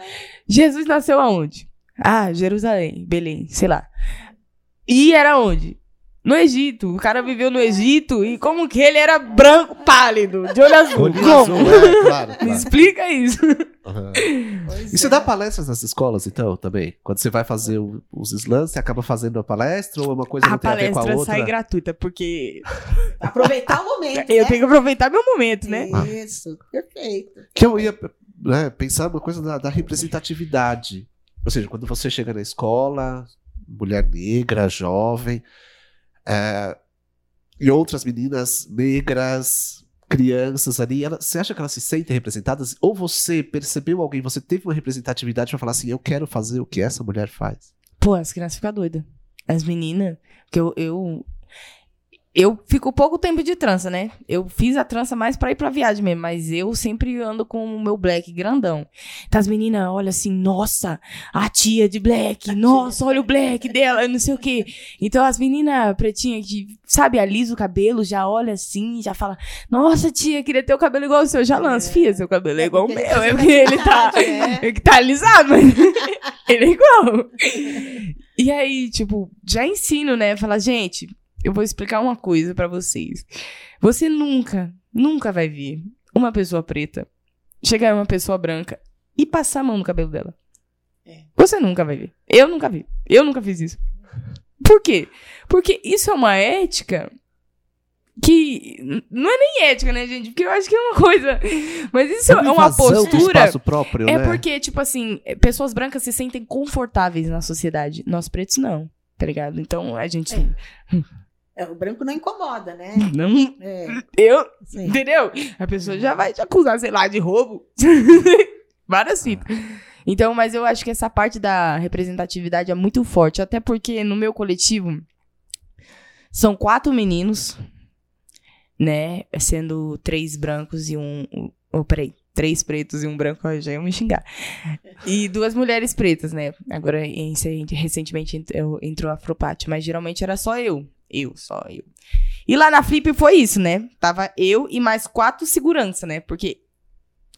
Speaker 3: Jesus nasceu aonde? Ah, Jerusalém, Belém, sei lá. E era onde? No Egito. O cara viveu no Egito e como que ele era branco, pálido, de olho azul.
Speaker 2: olho
Speaker 3: como?
Speaker 2: azul, é, claro,
Speaker 3: Me
Speaker 2: claro.
Speaker 3: explica isso.
Speaker 1: Pois
Speaker 2: E você
Speaker 1: é.
Speaker 2: dá palestras nas escolas, então, também? Quando você vai fazer o- os slams, você acaba fazendo a palestra ou é uma coisa
Speaker 3: A
Speaker 2: não tem a ver com a
Speaker 3: palestra
Speaker 2: outra?
Speaker 3: sai gratuita, porque
Speaker 1: Aproveitar o momento.
Speaker 3: eu
Speaker 1: né?
Speaker 3: tenho que aproveitar meu momento, né?
Speaker 1: Isso, perfeito.
Speaker 2: Que eu ia né, pensar uma coisa da, da representatividade. Ou seja, quando você chega na escola, mulher negra, jovem, é, e outras meninas negras, crianças ali, ela- você acha que elas se sentem representadas? Ou você percebeu alguém, você teve uma representatividade pra falar assim, eu quero fazer o que essa mulher faz?
Speaker 3: Pô, as crianças ficam doidas. As meninas, que eu, eu. Eu fico pouco tempo de trança, né? Eu fiz a trança mais pra ir pra viagem mesmo, mas eu sempre ando com o meu black grandão. Então as meninas olham assim, nossa, a tia de black, nossa, olha o black dela, não sei o quê. Então as meninas pretinhas que, sabe, alisa o cabelo, já olha assim, já fala, nossa, tia, queria ter o cabelo igual o seu. Já lança,
Speaker 1: É.
Speaker 3: fia, seu cabelo é,
Speaker 1: É
Speaker 3: igual o meu. É
Speaker 1: tem
Speaker 3: porque ele tá.
Speaker 1: é.
Speaker 3: Tá alisado, mas ele é igual. E aí, tipo, já ensino, né? Fala, gente, eu vou explicar uma coisa pra vocês. Você nunca, nunca vai ver uma pessoa preta chegar uma pessoa branca e passar a mão no cabelo dela.
Speaker 1: É.
Speaker 3: Você nunca vai ver. Eu nunca vi. Eu nunca fiz isso. Por quê? Porque isso é uma ética que não é nem ética, né, gente? Porque eu acho que é uma coisa. Mas isso é uma postura.
Speaker 2: próprio,
Speaker 3: É
Speaker 2: né?
Speaker 3: porque, tipo assim, pessoas brancas se sentem confortáveis na sociedade. Nós pretos não, tá ligado? Então a gente.
Speaker 1: É, o branco não incomoda, né?
Speaker 3: Não.
Speaker 1: É,
Speaker 3: Eu.
Speaker 1: sim.
Speaker 3: Entendeu? A pessoa já vai te acusar, sei lá, de roubo. Várias fitas. Então, mas eu acho que essa parte da representatividade é muito forte. Até porque no meu coletivo são quatro meninos, né? Sendo três brancos e um. oh, peraí. Três pretos e um branco, ó, já ia me xingar. E duas mulheres pretas, né? Agora, em- recentemente ent- eu- entrou a Afropate, mas geralmente era só eu. Eu, só eu. E lá na Flip foi isso, né? Tava eu e mais quatro segurança, né? Porque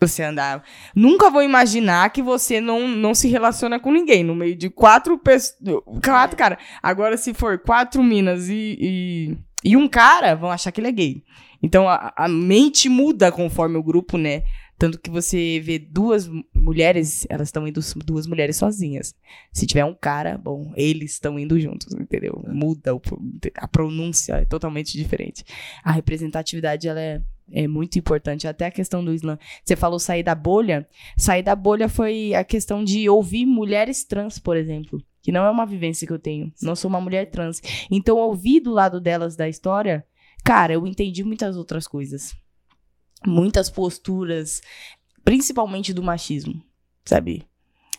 Speaker 3: você andava. Nunca vou imaginar que você não, não se relaciona com ninguém no meio de quatro pessoas. Quatro, cara. Agora, se for quatro minas e, e, e um cara, vão achar que ele é gay. Então a, a mente muda conforme o grupo, né? Tanto que você vê duas mulheres, elas estão indo duas mulheres sozinhas. Se tiver um cara, bom, eles estão indo juntos, entendeu? Muda o a pronúncia, é totalmente diferente. A representatividade, ela é, é muito importante. Até a questão do Islã. Você falou sair da bolha. Sair da bolha foi a questão de ouvir mulheres trans, por exemplo. Que não é uma vivência que eu tenho. Não sou uma mulher trans. Então, ouvir do lado delas da história, cara, eu entendi muitas outras coisas. Muitas posturas, principalmente do machismo, sabe?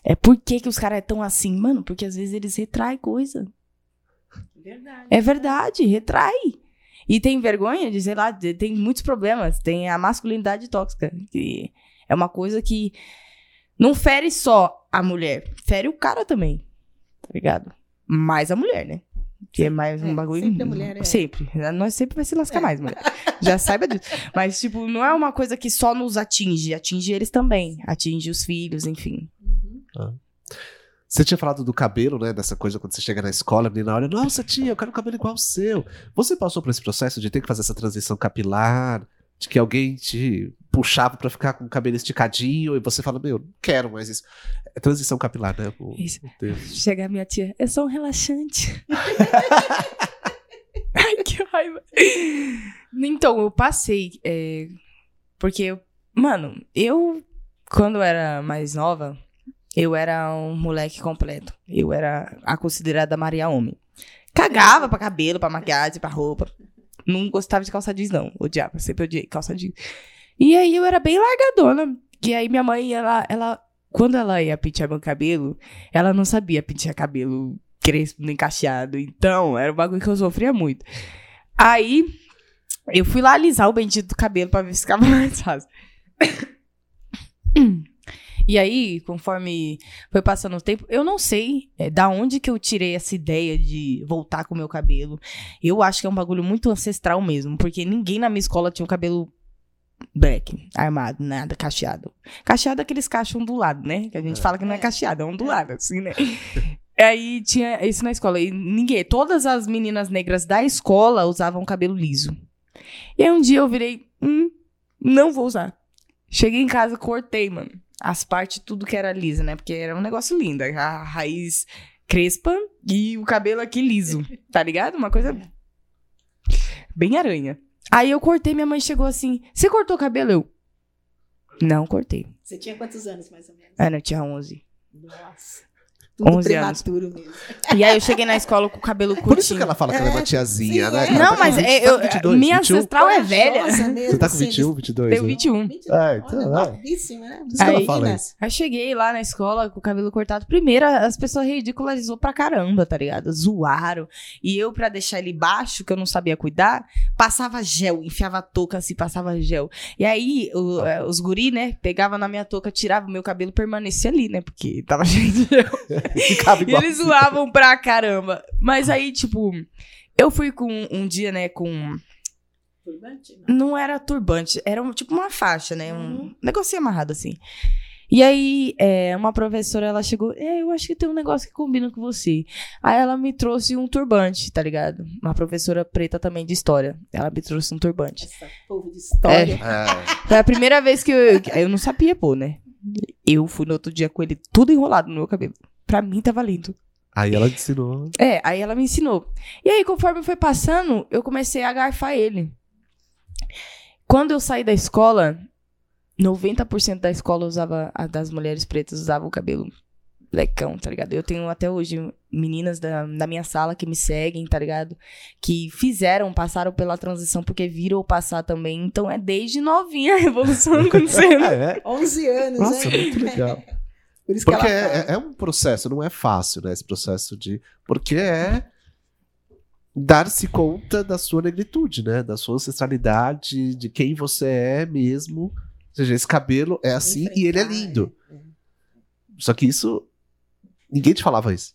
Speaker 3: É por que, que os caras estão assim? Mano, porque às vezes eles retraem coisa. Verdade. É verdade, retrai. E tem vergonha de, sei lá, tem muitos problemas. Tem a masculinidade tóxica, que é uma coisa que não fere só a mulher, fere o cara também. Tá ligado? Mais a mulher, né? Que é mais um é, bagulho.
Speaker 1: Sempre a mulher é.
Speaker 3: Sempre. Nós sempre vai se lascar é. mais, mulher. Já saiba disso. Mas, tipo, não é uma coisa que só nos atinge. Atinge eles também. Atinge os filhos, enfim. Uhum.
Speaker 2: Ah. Você tinha falado do cabelo, né? Dessa coisa quando você chega na escola, a menina olha, nossa, tia, eu quero um cabelo igual ao seu. Você passou por esse processo de ter que fazer essa transição capilar, de que alguém te puxava para ficar com o cabelo esticadinho e você fala, meu, não quero mais isso. É transição capilar, né? O,
Speaker 3: isso. Chega a minha tia, é só um relaxante. Ai, que raiva. Então, eu passei. É, porque, mano, eu, quando eu era mais nova, eu era um moleque completo. Eu era a considerada Maria Homem. Cagava pra cabelo, pra maquiagem, pra roupa. Não gostava de calça jeans, não. Odiava, sempre odiei calça jeans. E aí eu era bem largadona. E aí minha mãe, ela, ela quando ela ia pentear meu cabelo, ela não sabia pentear cabelo crespo, nem cacheado. Então, era um bagulho que eu sofria muito. Aí, eu fui lá alisar o bendito do cabelo pra ver se ficava mais fácil. E aí, conforme foi passando o tempo, eu não sei é, da onde que eu tirei essa ideia de voltar com o meu cabelo. Eu acho que é um bagulho muito ancestral mesmo, porque ninguém na minha escola tinha o um cabelo black, armado, nada, cacheado. Cacheado é aqueles cachos ondulados, né? Que a gente é. fala que não é cacheado, é ondulado, assim, né? Aí tinha isso na escola. E ninguém, todas as meninas negras da escola usavam cabelo liso. E aí um dia eu virei, hum, não vou usar. Cheguei em casa, cortei, mano as partes, tudo que era lisa, né? Porque era um negócio lindo. A raiz crespa e o cabelo aqui liso, tá ligado? Uma coisa bem aranha. Aí eu cortei, minha mãe chegou assim: Você cortou o cabelo? Eu. Não cortei.
Speaker 1: Você tinha quantos anos, mais ou menos?
Speaker 3: Ana, eu tinha 11.
Speaker 1: Nossa. Tudo 11
Speaker 3: prematuro anos. mesmo. E aí eu cheguei na escola com o cabelo curtinho.
Speaker 2: Por isso que ela fala que ela é uma tiazinha,
Speaker 1: sim,
Speaker 2: né?
Speaker 1: É.
Speaker 3: Não, tá mas 20, é, eu, 22, minha 21? ancestral é velha.
Speaker 2: Você tá com 21, 22?
Speaker 3: Tenho 21.
Speaker 2: 22. Ah, então,
Speaker 1: Olha, novíssima, né?
Speaker 2: Aí, ela fala isso.
Speaker 3: Aí cheguei lá na escola com o cabelo cortado. Primeiro, as pessoas ridicularizou pra caramba, tá ligado? Zoaram. E eu, pra deixar ele baixo, que eu não sabia cuidar, passava gel, enfiava a touca assim, passava gel. E aí, o, eh, os guri, né, pegava na minha touca, tirava o meu cabelo, permanecia ali, né? Porque tava cheio de gel. Ficava igual eles zoavam pra caramba. Mas aí, tipo, eu fui com um dia, né, com.
Speaker 1: Turbante?
Speaker 3: Não, não era turbante, era um, tipo uma faixa, né? Um uhum. negocinho amarrado assim. E aí, é, uma professora, ela chegou, é, eu acho que tem um negócio que combina com você. Aí ela me trouxe um turbante, tá ligado? Uma professora preta também de história. Ela me trouxe um turbante.
Speaker 1: Essa povo de história.
Speaker 3: É. Foi a primeira vez que eu, eu não sabia pô, né? Eu fui no outro dia com ele tudo enrolado no meu cabelo. Pra mim tá valendo.
Speaker 2: Aí ela ensinou.
Speaker 3: É, aí ela me ensinou. E aí, conforme foi passando, eu comecei a garfar ele. Quando eu saí da escola, 90% da escola usava, das mulheres pretas usavam o cabelo lecão, tá ligado? Eu tenho até hoje meninas da, da minha sala que me seguem, tá ligado? Que fizeram, passaram pela transição porque viram passar também. Então é desde novinha a revolução acontecendo.
Speaker 1: é, 11 anos,
Speaker 2: Nossa,
Speaker 1: né?
Speaker 2: muito legal. Por porque é, é, um processo, não é fácil, né? Esse processo de. Porque é dar-se conta da sua negritude, né? Da sua ancestralidade, de quem você é mesmo. Ou seja, esse cabelo é assim e ele é lindo. É. Só que isso. Ninguém te falava isso.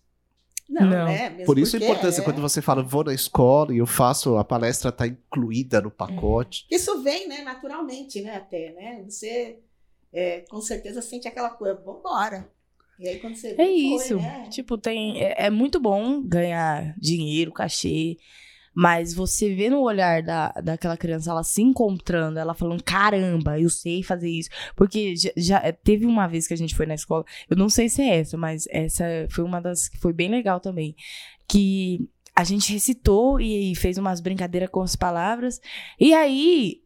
Speaker 1: Não, não. É,
Speaker 2: Por isso a importância, é... quando você fala, vou na escola e eu faço, a palestra está incluída no pacote.
Speaker 1: Isso vem, né, naturalmente, né, até, né? Você é, com certeza sente aquela coisa, vambora. E aí quando você vê,
Speaker 3: É isso. Foi, né? Tipo, tem. É, é, muito bom ganhar dinheiro, cachê. Mas você vê no olhar da, daquela criança, ela se encontrando, ela falando, caramba, eu sei fazer isso. Porque já, já, teve uma vez que a gente foi na escola, eu não sei se é essa, mas essa foi uma das que foi bem legal também. Que a gente recitou e, e fez umas brincadeiras com as palavras. E aí,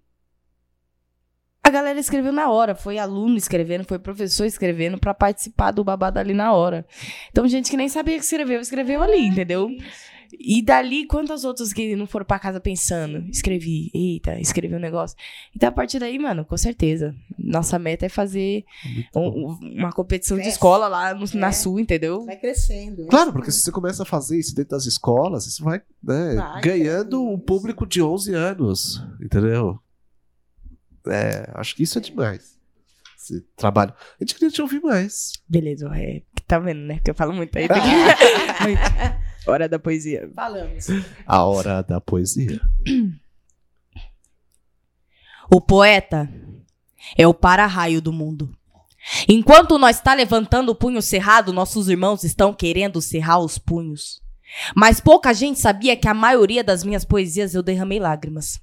Speaker 3: a galera escreveu na hora, foi aluno escrevendo, foi professor escrevendo para participar do babado ali na hora. Então, gente que nem sabia que escreveu, escreveu ali, entendeu? E dali, quantas outras que não foram pra casa pensando? Escrevi, eita, escrevi um negócio. Então, a partir daí, mano, com certeza. Nossa meta é fazer um, uma competição Cresce. de escola lá no, é. na Sul, entendeu?
Speaker 1: Vai crescendo.
Speaker 2: Claro, porque se você começa a fazer isso dentro das escolas, isso vai, né, vai ganhando um público de 11 anos, entendeu? É, acho que isso é demais. Esse trabalho. A gente queria te ouvir mais.
Speaker 3: Beleza, é, tá vendo, né? Porque eu falo muito aí. Tem Hora da poesia.
Speaker 1: Falamos.
Speaker 2: A hora da poesia.
Speaker 3: O poeta é o para-raio do mundo. Enquanto nós está levantando o punho cerrado, nossos irmãos estão querendo cerrar os punhos. Mas pouca gente sabia que a maioria das minhas poesias eu derramei lágrimas.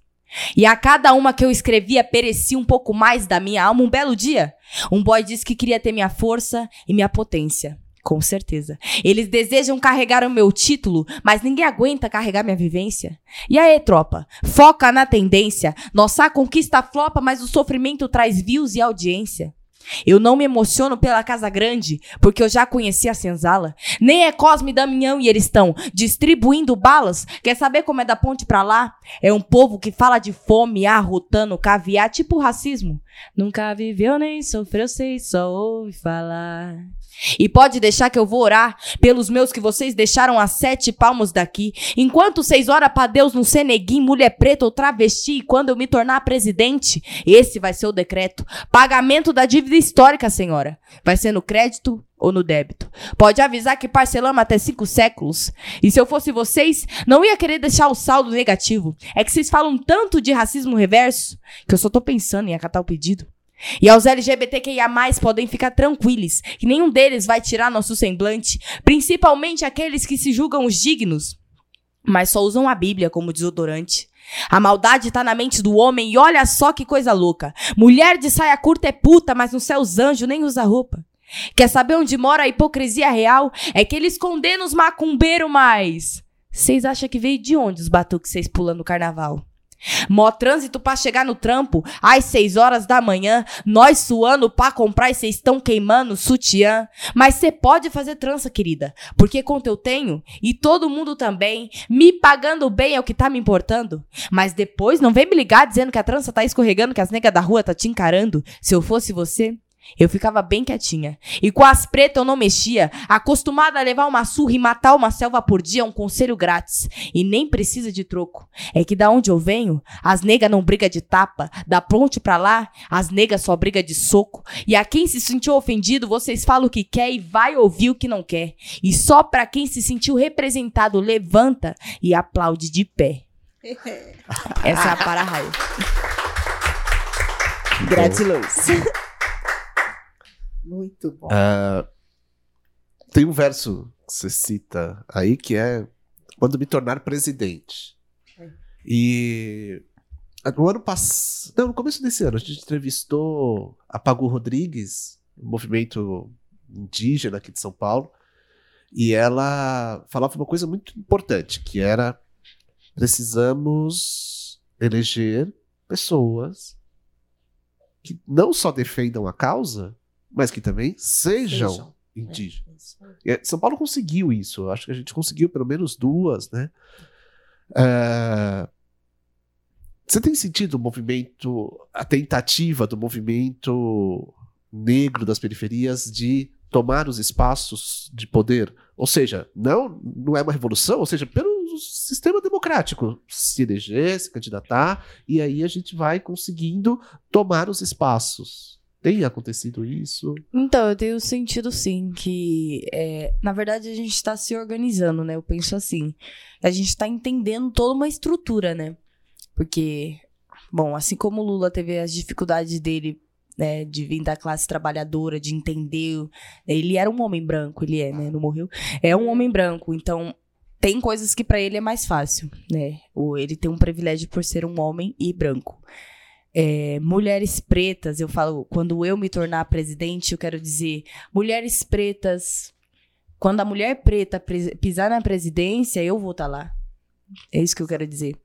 Speaker 3: E a cada uma que eu escrevia perecia um pouco mais da minha alma. Um belo dia, um boy disse que queria ter minha força e minha potência. Com certeza. Eles desejam carregar o meu título, mas ninguém aguenta carregar minha vivência. E aí, tropa? Foca na tendência. Nossa conquista flopa, mas o sofrimento traz views e audiência. Eu não me emociono pela Casa Grande, porque eu já conheci a senzala. Nem é Cosme e Damião e eles estão distribuindo balas. Quer saber como é da ponte pra lá? É um povo que fala de fome, arrotando caviar, tipo racismo. Nunca viveu nem sofreu, sei, só ouve falar. E pode deixar que eu vou orar pelos meus que vocês deixaram a sete palmos daqui. Enquanto vocês oram pra Deus no Seneguim, mulher preta ou travesti, e quando eu me tornar presidente, esse vai ser o decreto. Pagamento da dívida histórica, senhora. Vai ser no crédito ou no débito. Pode avisar que parcelamos até cinco séculos. E se eu fosse vocês, não ia querer deixar o saldo negativo. É que vocês falam tanto de racismo reverso que eu só tô pensando em acatar o pedido. E aos LGBTQIA+, podem ficar tranquilos, que nenhum deles vai tirar nosso semblante, principalmente aqueles que se julgam os dignos, mas só usam a Bíblia como desodorante. A maldade tá na mente do homem e olha só que coisa louca. Mulher de saia curta é puta, mas no céu os anjos nem usa roupa. Quer saber onde mora a hipocrisia real? É que eles condenam os macumbeiros mais. Vocês acham que veio de onde os batuques vocês pulando no carnaval? Mó trânsito pra chegar no trampo, às seis horas da manhã, nós suando pra comprar e cês estão queimando sutiã. Mas cê pode fazer trança, querida, porque quanto eu tenho, e todo mundo também, me pagando bem é o que tá me importando. Mas depois não vem me ligar dizendo que a trança tá escorregando, que as negas da rua tá te encarando. Se eu fosse você, eu ficava bem quietinha. E com as pretas eu não mexia. Acostumada a levar uma surra e matar uma selva por dia é um conselho grátis. E nem precisa de troco. É que da onde eu venho, as negas não briga de tapa. Da ponte pra lá, as negas só briga de soco. E a quem se sentiu ofendido, vocês falam o que quer e vai ouvir o que não quer. E só pra quem se sentiu representado, levanta e aplaude de pé. Essa é a para-raio. Gratiluz.
Speaker 1: Muito bom. Uh,
Speaker 2: tem um verso que você cita aí que é quando me tornar presidente. É. E no ano passado, não, no começo desse ano, a gente entrevistou a Pagu Rodrigues, um movimento indígena aqui de São Paulo, e ela falava uma coisa muito importante, que era precisamos eleger pessoas que não só defendam a causa, mas que também sejam, sejam. indígenas. É, São Paulo conseguiu isso. Eu acho que a gente conseguiu pelo menos duas, né? É... Você tem sentido o movimento, a tentativa do movimento negro das periferias de tomar os espaços de poder? Ou seja, não, não é uma revolução, ou seja, pelo sistema democrático, se eleger, se candidatar, e aí a gente vai conseguindo tomar os espaços. Tem acontecido isso?
Speaker 3: Então, eu tenho sentido sim que, é, na verdade, a gente está se organizando, né? Eu penso assim. A gente está entendendo toda uma estrutura, né? Porque, bom, assim como o Lula teve as dificuldades dele né, de vir da classe trabalhadora, de entender. Ele era um homem branco, ele é, né? Não morreu. É um homem branco, então tem coisas que para ele é mais fácil, né? Ou ele tem um privilégio por ser um homem e branco é, mulheres pretas, eu falo, quando eu me tornar presidente, eu quero dizer, mulheres pretas, quando a mulher preta pisar na presidência, eu vou estar tá lá. É isso que eu quero dizer.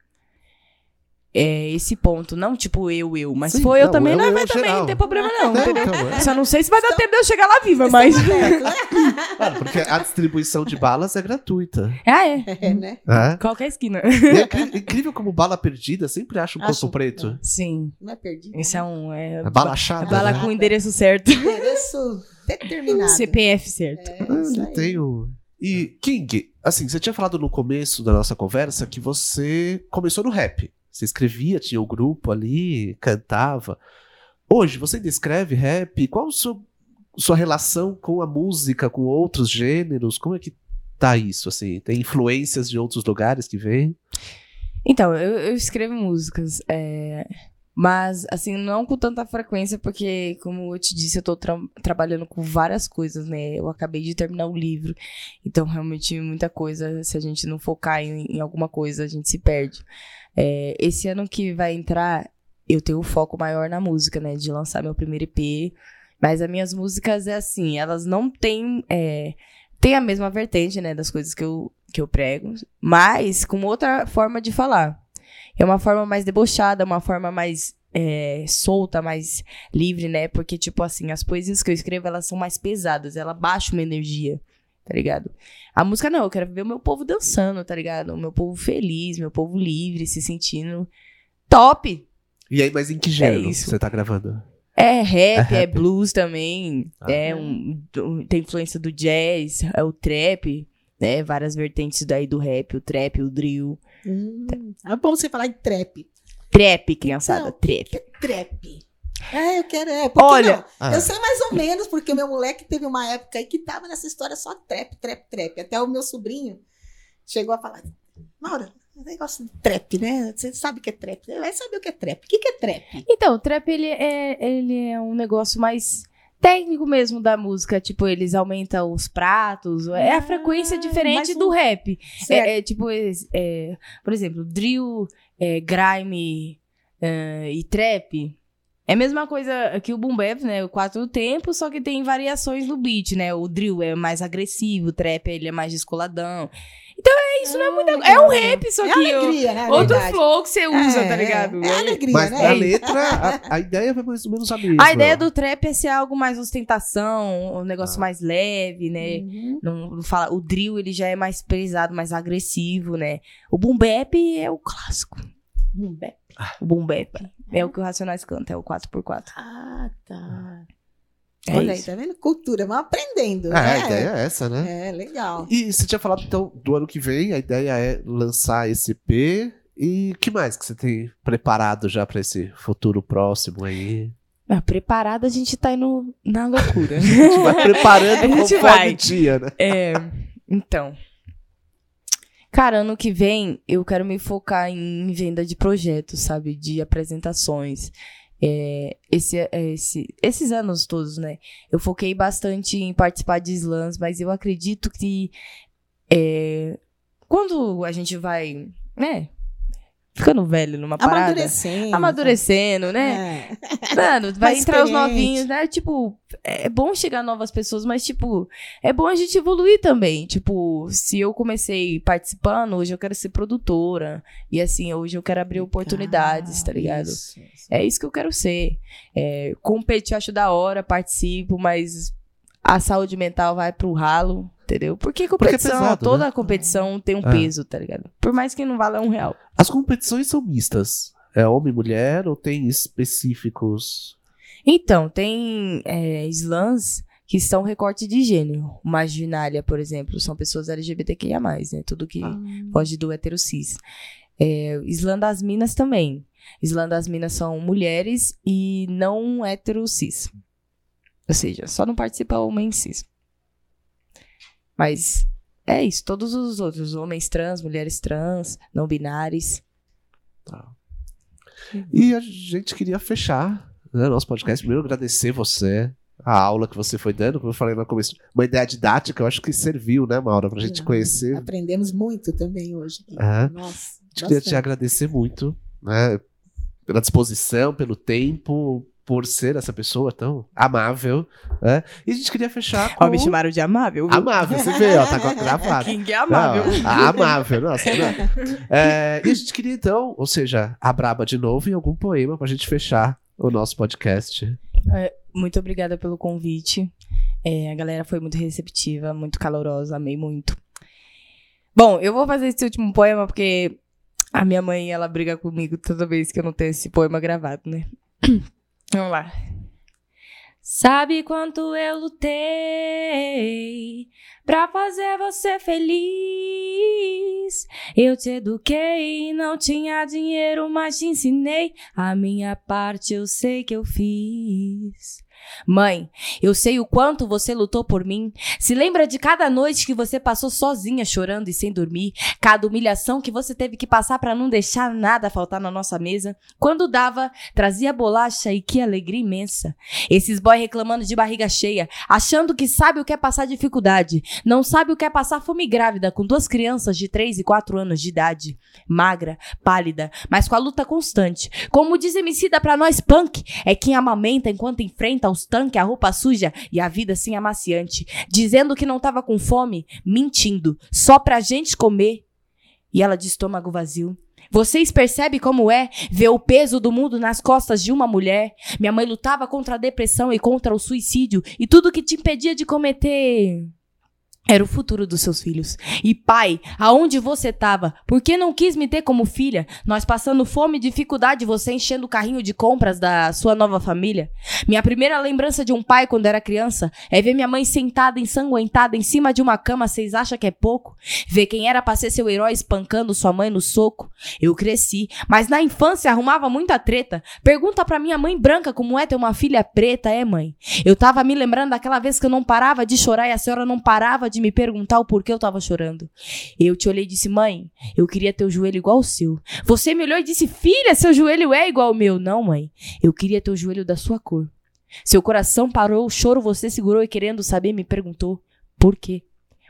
Speaker 3: É, esse ponto. Não tipo eu, eu, mas
Speaker 2: Sim,
Speaker 3: foi eu
Speaker 2: não,
Speaker 3: também,
Speaker 2: eu,
Speaker 3: não
Speaker 2: eu
Speaker 3: vai também,
Speaker 2: geral.
Speaker 3: não tem problema não,
Speaker 2: Não,
Speaker 3: entendeu?
Speaker 2: então, é.
Speaker 3: Só não sei se vai dar tempo de eu chegar lá viva, mas.
Speaker 2: Claro, porque a distribuição de balas é gratuita.
Speaker 3: ah, é.
Speaker 1: É, né?
Speaker 2: É.
Speaker 3: Qualquer esquina.
Speaker 2: E é incrível como bala perdida sempre acha um corpo preto.
Speaker 3: Sim.
Speaker 1: Não é perdido.
Speaker 3: Esse é um. É,
Speaker 2: É bala achada.
Speaker 3: bala
Speaker 2: né?
Speaker 3: com o endereço certo.
Speaker 1: Endereço determinado.
Speaker 3: CPF certo.
Speaker 1: É,
Speaker 2: Ah,
Speaker 1: isso
Speaker 2: eu tenho. E, King, assim, você tinha falado no começo da nossa conversa que você começou no rap. Você escrevia, tinha o grupo ali, cantava. Hoje, você ainda escreve rap? Qual a sua, sua relação com a música, com outros gêneros? Como é que tá isso, assim? Tem influências de outros lugares que vêm?
Speaker 3: Então, eu, eu escrevo músicas, é, mas, assim, não com tanta frequência, porque, como eu te disse, eu tô tra- trabalhando com várias coisas, né? Eu acabei de terminar o livro, então, realmente, muita coisa, se a gente não focar em, em alguma coisa, a gente se perde. É, esse ano que vai entrar, eu tenho o foco maior na música, né? De lançar meu primeiro EP, mas as minhas músicas, é assim, elas não têm... É, tem a mesma vertente, né, das coisas que eu, que eu prego, mas com outra forma de falar. É uma forma mais debochada, uma forma mais é, solta, mais livre, né? Porque, tipo assim, as poesias que eu escrevo, elas são mais pesadas, ela baixa uma energia, tá ligado? A música não, eu quero ver o meu povo dançando, tá ligado? O meu povo feliz, meu povo livre, se sentindo top.
Speaker 2: E aí, mas em que gênero
Speaker 3: isso.
Speaker 2: você tá gravando?
Speaker 3: É rap,
Speaker 2: É
Speaker 3: é,
Speaker 2: rap.
Speaker 3: blues também.
Speaker 2: Ah.
Speaker 3: É um, um- tem influência do jazz, é o trap, né? Várias vertentes daí do rap, o trap, o drill.
Speaker 1: Hum, é bom você falar de trap.
Speaker 3: Trap, criançada,
Speaker 1: Não.
Speaker 3: trap.
Speaker 1: Que trap? É, eu quero. É,
Speaker 3: Olha-
Speaker 1: não?
Speaker 2: Ah.
Speaker 1: Eu sei mais ou menos, porque o meu moleque teve uma época aí que tava nessa história só trap, trap, trap. Até o meu sobrinho chegou a falar: Maura, negócio de trap, né? Você sabe o que é trap? Você vai saber o que é trap. O que, que é trap?
Speaker 3: Então, o trap, ele é, ele é um negócio mais técnico mesmo da música. Tipo, eles aumentam os pratos. é a
Speaker 1: Ah,
Speaker 3: frequência diferente
Speaker 1: um-
Speaker 3: do rap. É, é tipo, é, é, por exemplo, drill, é, grime é, e trap. É a mesma coisa que o boom bap, né? O quatro tempos, só que tem variações no beat, né? O drill é mais agressivo, o trap ele é mais descoladão. Então é isso, não é muito... É um rap, só
Speaker 1: É
Speaker 3: que... o-
Speaker 1: alegria, né?
Speaker 3: Outro
Speaker 1: verdade.
Speaker 3: flow que você usa,
Speaker 1: É,
Speaker 3: tá ligado?
Speaker 1: É, é alegria,
Speaker 2: Mas
Speaker 1: né?
Speaker 2: a letra, a, a ideia vai mais ou menos a mesma.
Speaker 3: A ideia do trap é ser algo mais ostentação, um negócio
Speaker 2: Ah.
Speaker 3: mais leve, né?
Speaker 1: Uhum.
Speaker 3: Não, não fala, o drill ele já é mais pesado, mais agressivo, né? O boom bap é o clássico.
Speaker 1: Boom bap.
Speaker 3: O boom bap é o que o Racionais canta, é o 4x4.
Speaker 1: Ah, tá.
Speaker 3: É
Speaker 1: Olha aí,
Speaker 3: isso.
Speaker 1: tá vendo? Cultura, vamos aprendendo.
Speaker 2: É,
Speaker 1: né?
Speaker 2: a ideia é essa, né?
Speaker 1: É, legal.
Speaker 2: E você tinha falado, então, do ano que vem, a ideia é lançar esse EP. E o que mais que você tem preparado já pra esse futuro próximo aí?
Speaker 3: Ah, preparado a gente tá indo na loucura.
Speaker 2: A gente vai preparando
Speaker 3: A gente vai.
Speaker 2: dia, né?
Speaker 3: É, então. Cara, ano que vem eu quero me focar em venda de projetos, sabe? De apresentações. É, esse, esse, esses anos todos, né? Eu foquei bastante em participar de slams, mas eu acredito que é, quando a gente vai, né? Ficando velho numa parada.
Speaker 1: Amadurecendo.
Speaker 3: Amadurecendo, né?
Speaker 1: É.
Speaker 3: Mano, vai entrar os novinhos, né? Tipo, é bom chegar novas pessoas, mas, tipo, é bom a gente evoluir também. Tipo, se eu comecei participando, hoje eu quero ser produtora. E assim, hoje eu quero abrir oportunidades, tá ligado?
Speaker 1: Isso, isso.
Speaker 3: É isso que eu quero ser. É, competir, acho da hora, participo, mas a saúde mental vai pro ralo, entendeu? Porque competição,
Speaker 2: pesado,
Speaker 3: toda
Speaker 2: né?
Speaker 3: a competição tem um
Speaker 2: É.
Speaker 3: peso, tá ligado? Por mais que não valha um real.
Speaker 2: As competições são mistas. É homem e mulher ou tem específicos?
Speaker 3: Então, tem é, slams que são recorte de gênero. Marginália, por exemplo, são pessoas LGBTQIA+, né? Tudo que
Speaker 1: Ah.
Speaker 3: foge do hetero cis. É, slam das minas também. Slam das minas são mulheres e não hetero cis. Ou seja, só não participa homem cis. Mas é isso, todos os outros, homens trans, mulheres trans, não binários.
Speaker 2: E a gente queria fechar né, nosso podcast. Primeiro, agradecer você, a aula que você foi dando, como eu falei no começo. Uma ideia didática, eu acho que serviu, né, Maura, pra gente conhecer.
Speaker 1: Aprendemos muito também hoje.
Speaker 2: É.
Speaker 1: Nossa.
Speaker 2: A gente queria te agradecer muito, né? Pela disposição, pelo tempo. Por ser essa pessoa tão amável. Né? E a gente queria fechar com.
Speaker 4: Ó, me chamaram de amável. Viu?
Speaker 2: Amável, você vê, ó, tá gravado.
Speaker 4: King é amável.
Speaker 2: Não, amável, nossa. Não. É, e a gente queria então, ou seja, a Braba de novo em algum poema pra gente fechar o nosso podcast.
Speaker 3: É, muito obrigada pelo convite. É, a galera foi muito receptiva, muito calorosa, amei muito. Bom, eu vou fazer esse último poema porque a minha mãe, ela briga comigo toda vez que eu não tenho esse poema gravado, né? Vamos lá. Sabe quanto eu lutei pra fazer você feliz? Eu te eduquei, não tinha dinheiro, mas te ensinei. A minha parte eu sei que eu fiz. Mãe, eu sei o quanto você lutou por mim. Se lembra de cada noite que você passou sozinha chorando e sem dormir, cada humilhação que você teve que passar para não deixar nada faltar na nossa mesa. Quando dava, trazia bolacha e que alegria imensa. Esses boy reclamando de barriga cheia, achando que sabe o que é passar dificuldade, não sabe o que é passar fome grávida com duas crianças de 3 e 4 anos de idade, magra, pálida, mas com a luta constante. Como diz Emicida pra nós punk, é quem amamenta enquanto enfrenta os tanques, a roupa suja e a vida assim amaciante, dizendo que não tava com fome, mentindo, só pra gente comer. E ela de estômago vazio. Vocês percebem como é ver o peso do mundo nas costas de uma mulher? Minha mãe lutava contra a depressão e contra o suicídio e tudo que te impedia de cometer era o futuro dos seus filhos. E pai, aonde você estava? Por que não quis me ter como filha? Nós passando fome e dificuldade, você enchendo o carrinho de compras da sua nova família? Minha primeira lembrança de um pai quando era criança é ver minha mãe sentada ensanguentada em cima de uma cama, vocês acham que é pouco? Ver quem era pra ser seu herói espancando sua mãe no soco? Eu cresci, mas na infância arrumava muita treta. Pergunta pra minha mãe branca como é ter uma filha preta, é mãe? Eu tava me lembrando daquela vez que eu não parava de chorar e a senhora não parava de me perguntar o porquê eu tava chorando. Eu te olhei e disse, mãe, eu queria ter o joelho igual o seu. Você me olhou e disse, filha, seu joelho é igual ao meu. Não, mãe, eu queria ter o joelho da sua cor. Seu coração parou, o choro você segurou e querendo saber me perguntou, por quê?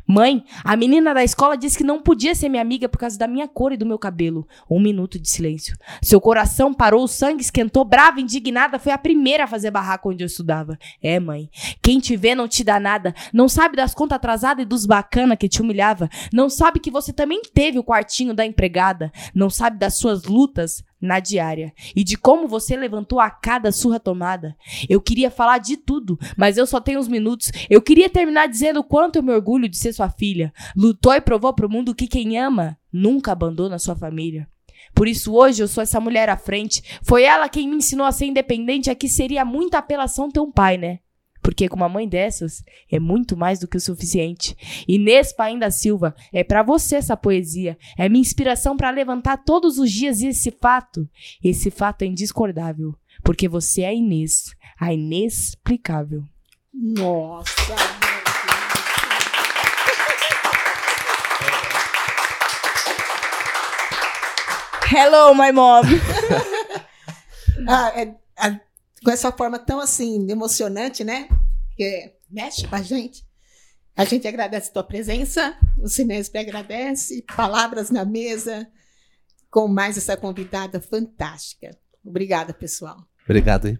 Speaker 3: Mãe, a menina da escola disse que não podia ser minha amiga por causa da minha cor e do meu cabelo. Um minuto de silêncio. Seu coração parou, o sangue esquentou, brava, indignada, foi a primeira a fazer barraco onde eu estudava. É, mãe. Quem te vê não te dá nada. Não sabe das contas atrasadas e dos bacana que te humilhava. Não sabe que você também teve o quartinho da empregada. Não sabe das suas lutas, na diária e de como você levantou a cada surra tomada. Eu queria falar de tudo, mas eu só tenho uns minutos. Eu queria terminar dizendo o quanto eu me orgulho de ser sua filha. Lutou e provou pro mundo que quem ama nunca abandona sua família. Por isso hoje eu sou essa mulher à frente. Foi ela quem me ensinou a ser independente, aqui seria muita apelação ter um pai, né? Porque com uma mãe dessas é muito mais do que o suficiente. Inês Paim da Silva, é para você essa poesia. É minha inspiração para levantar todos os dias esse fato. Esse fato é indiscordável. Porque você é Inês, a inexplicável.
Speaker 1: Nossa!
Speaker 4: Hello, my mom!
Speaker 1: ah, é, é, com essa forma tão assim emocionante, né? Que mexe com a gente. A gente agradece a tua presença, o Cinesp agradece, palavras na mesa, com mais essa convidada fantástica. Obrigada, pessoal.
Speaker 2: Obrigado, hein?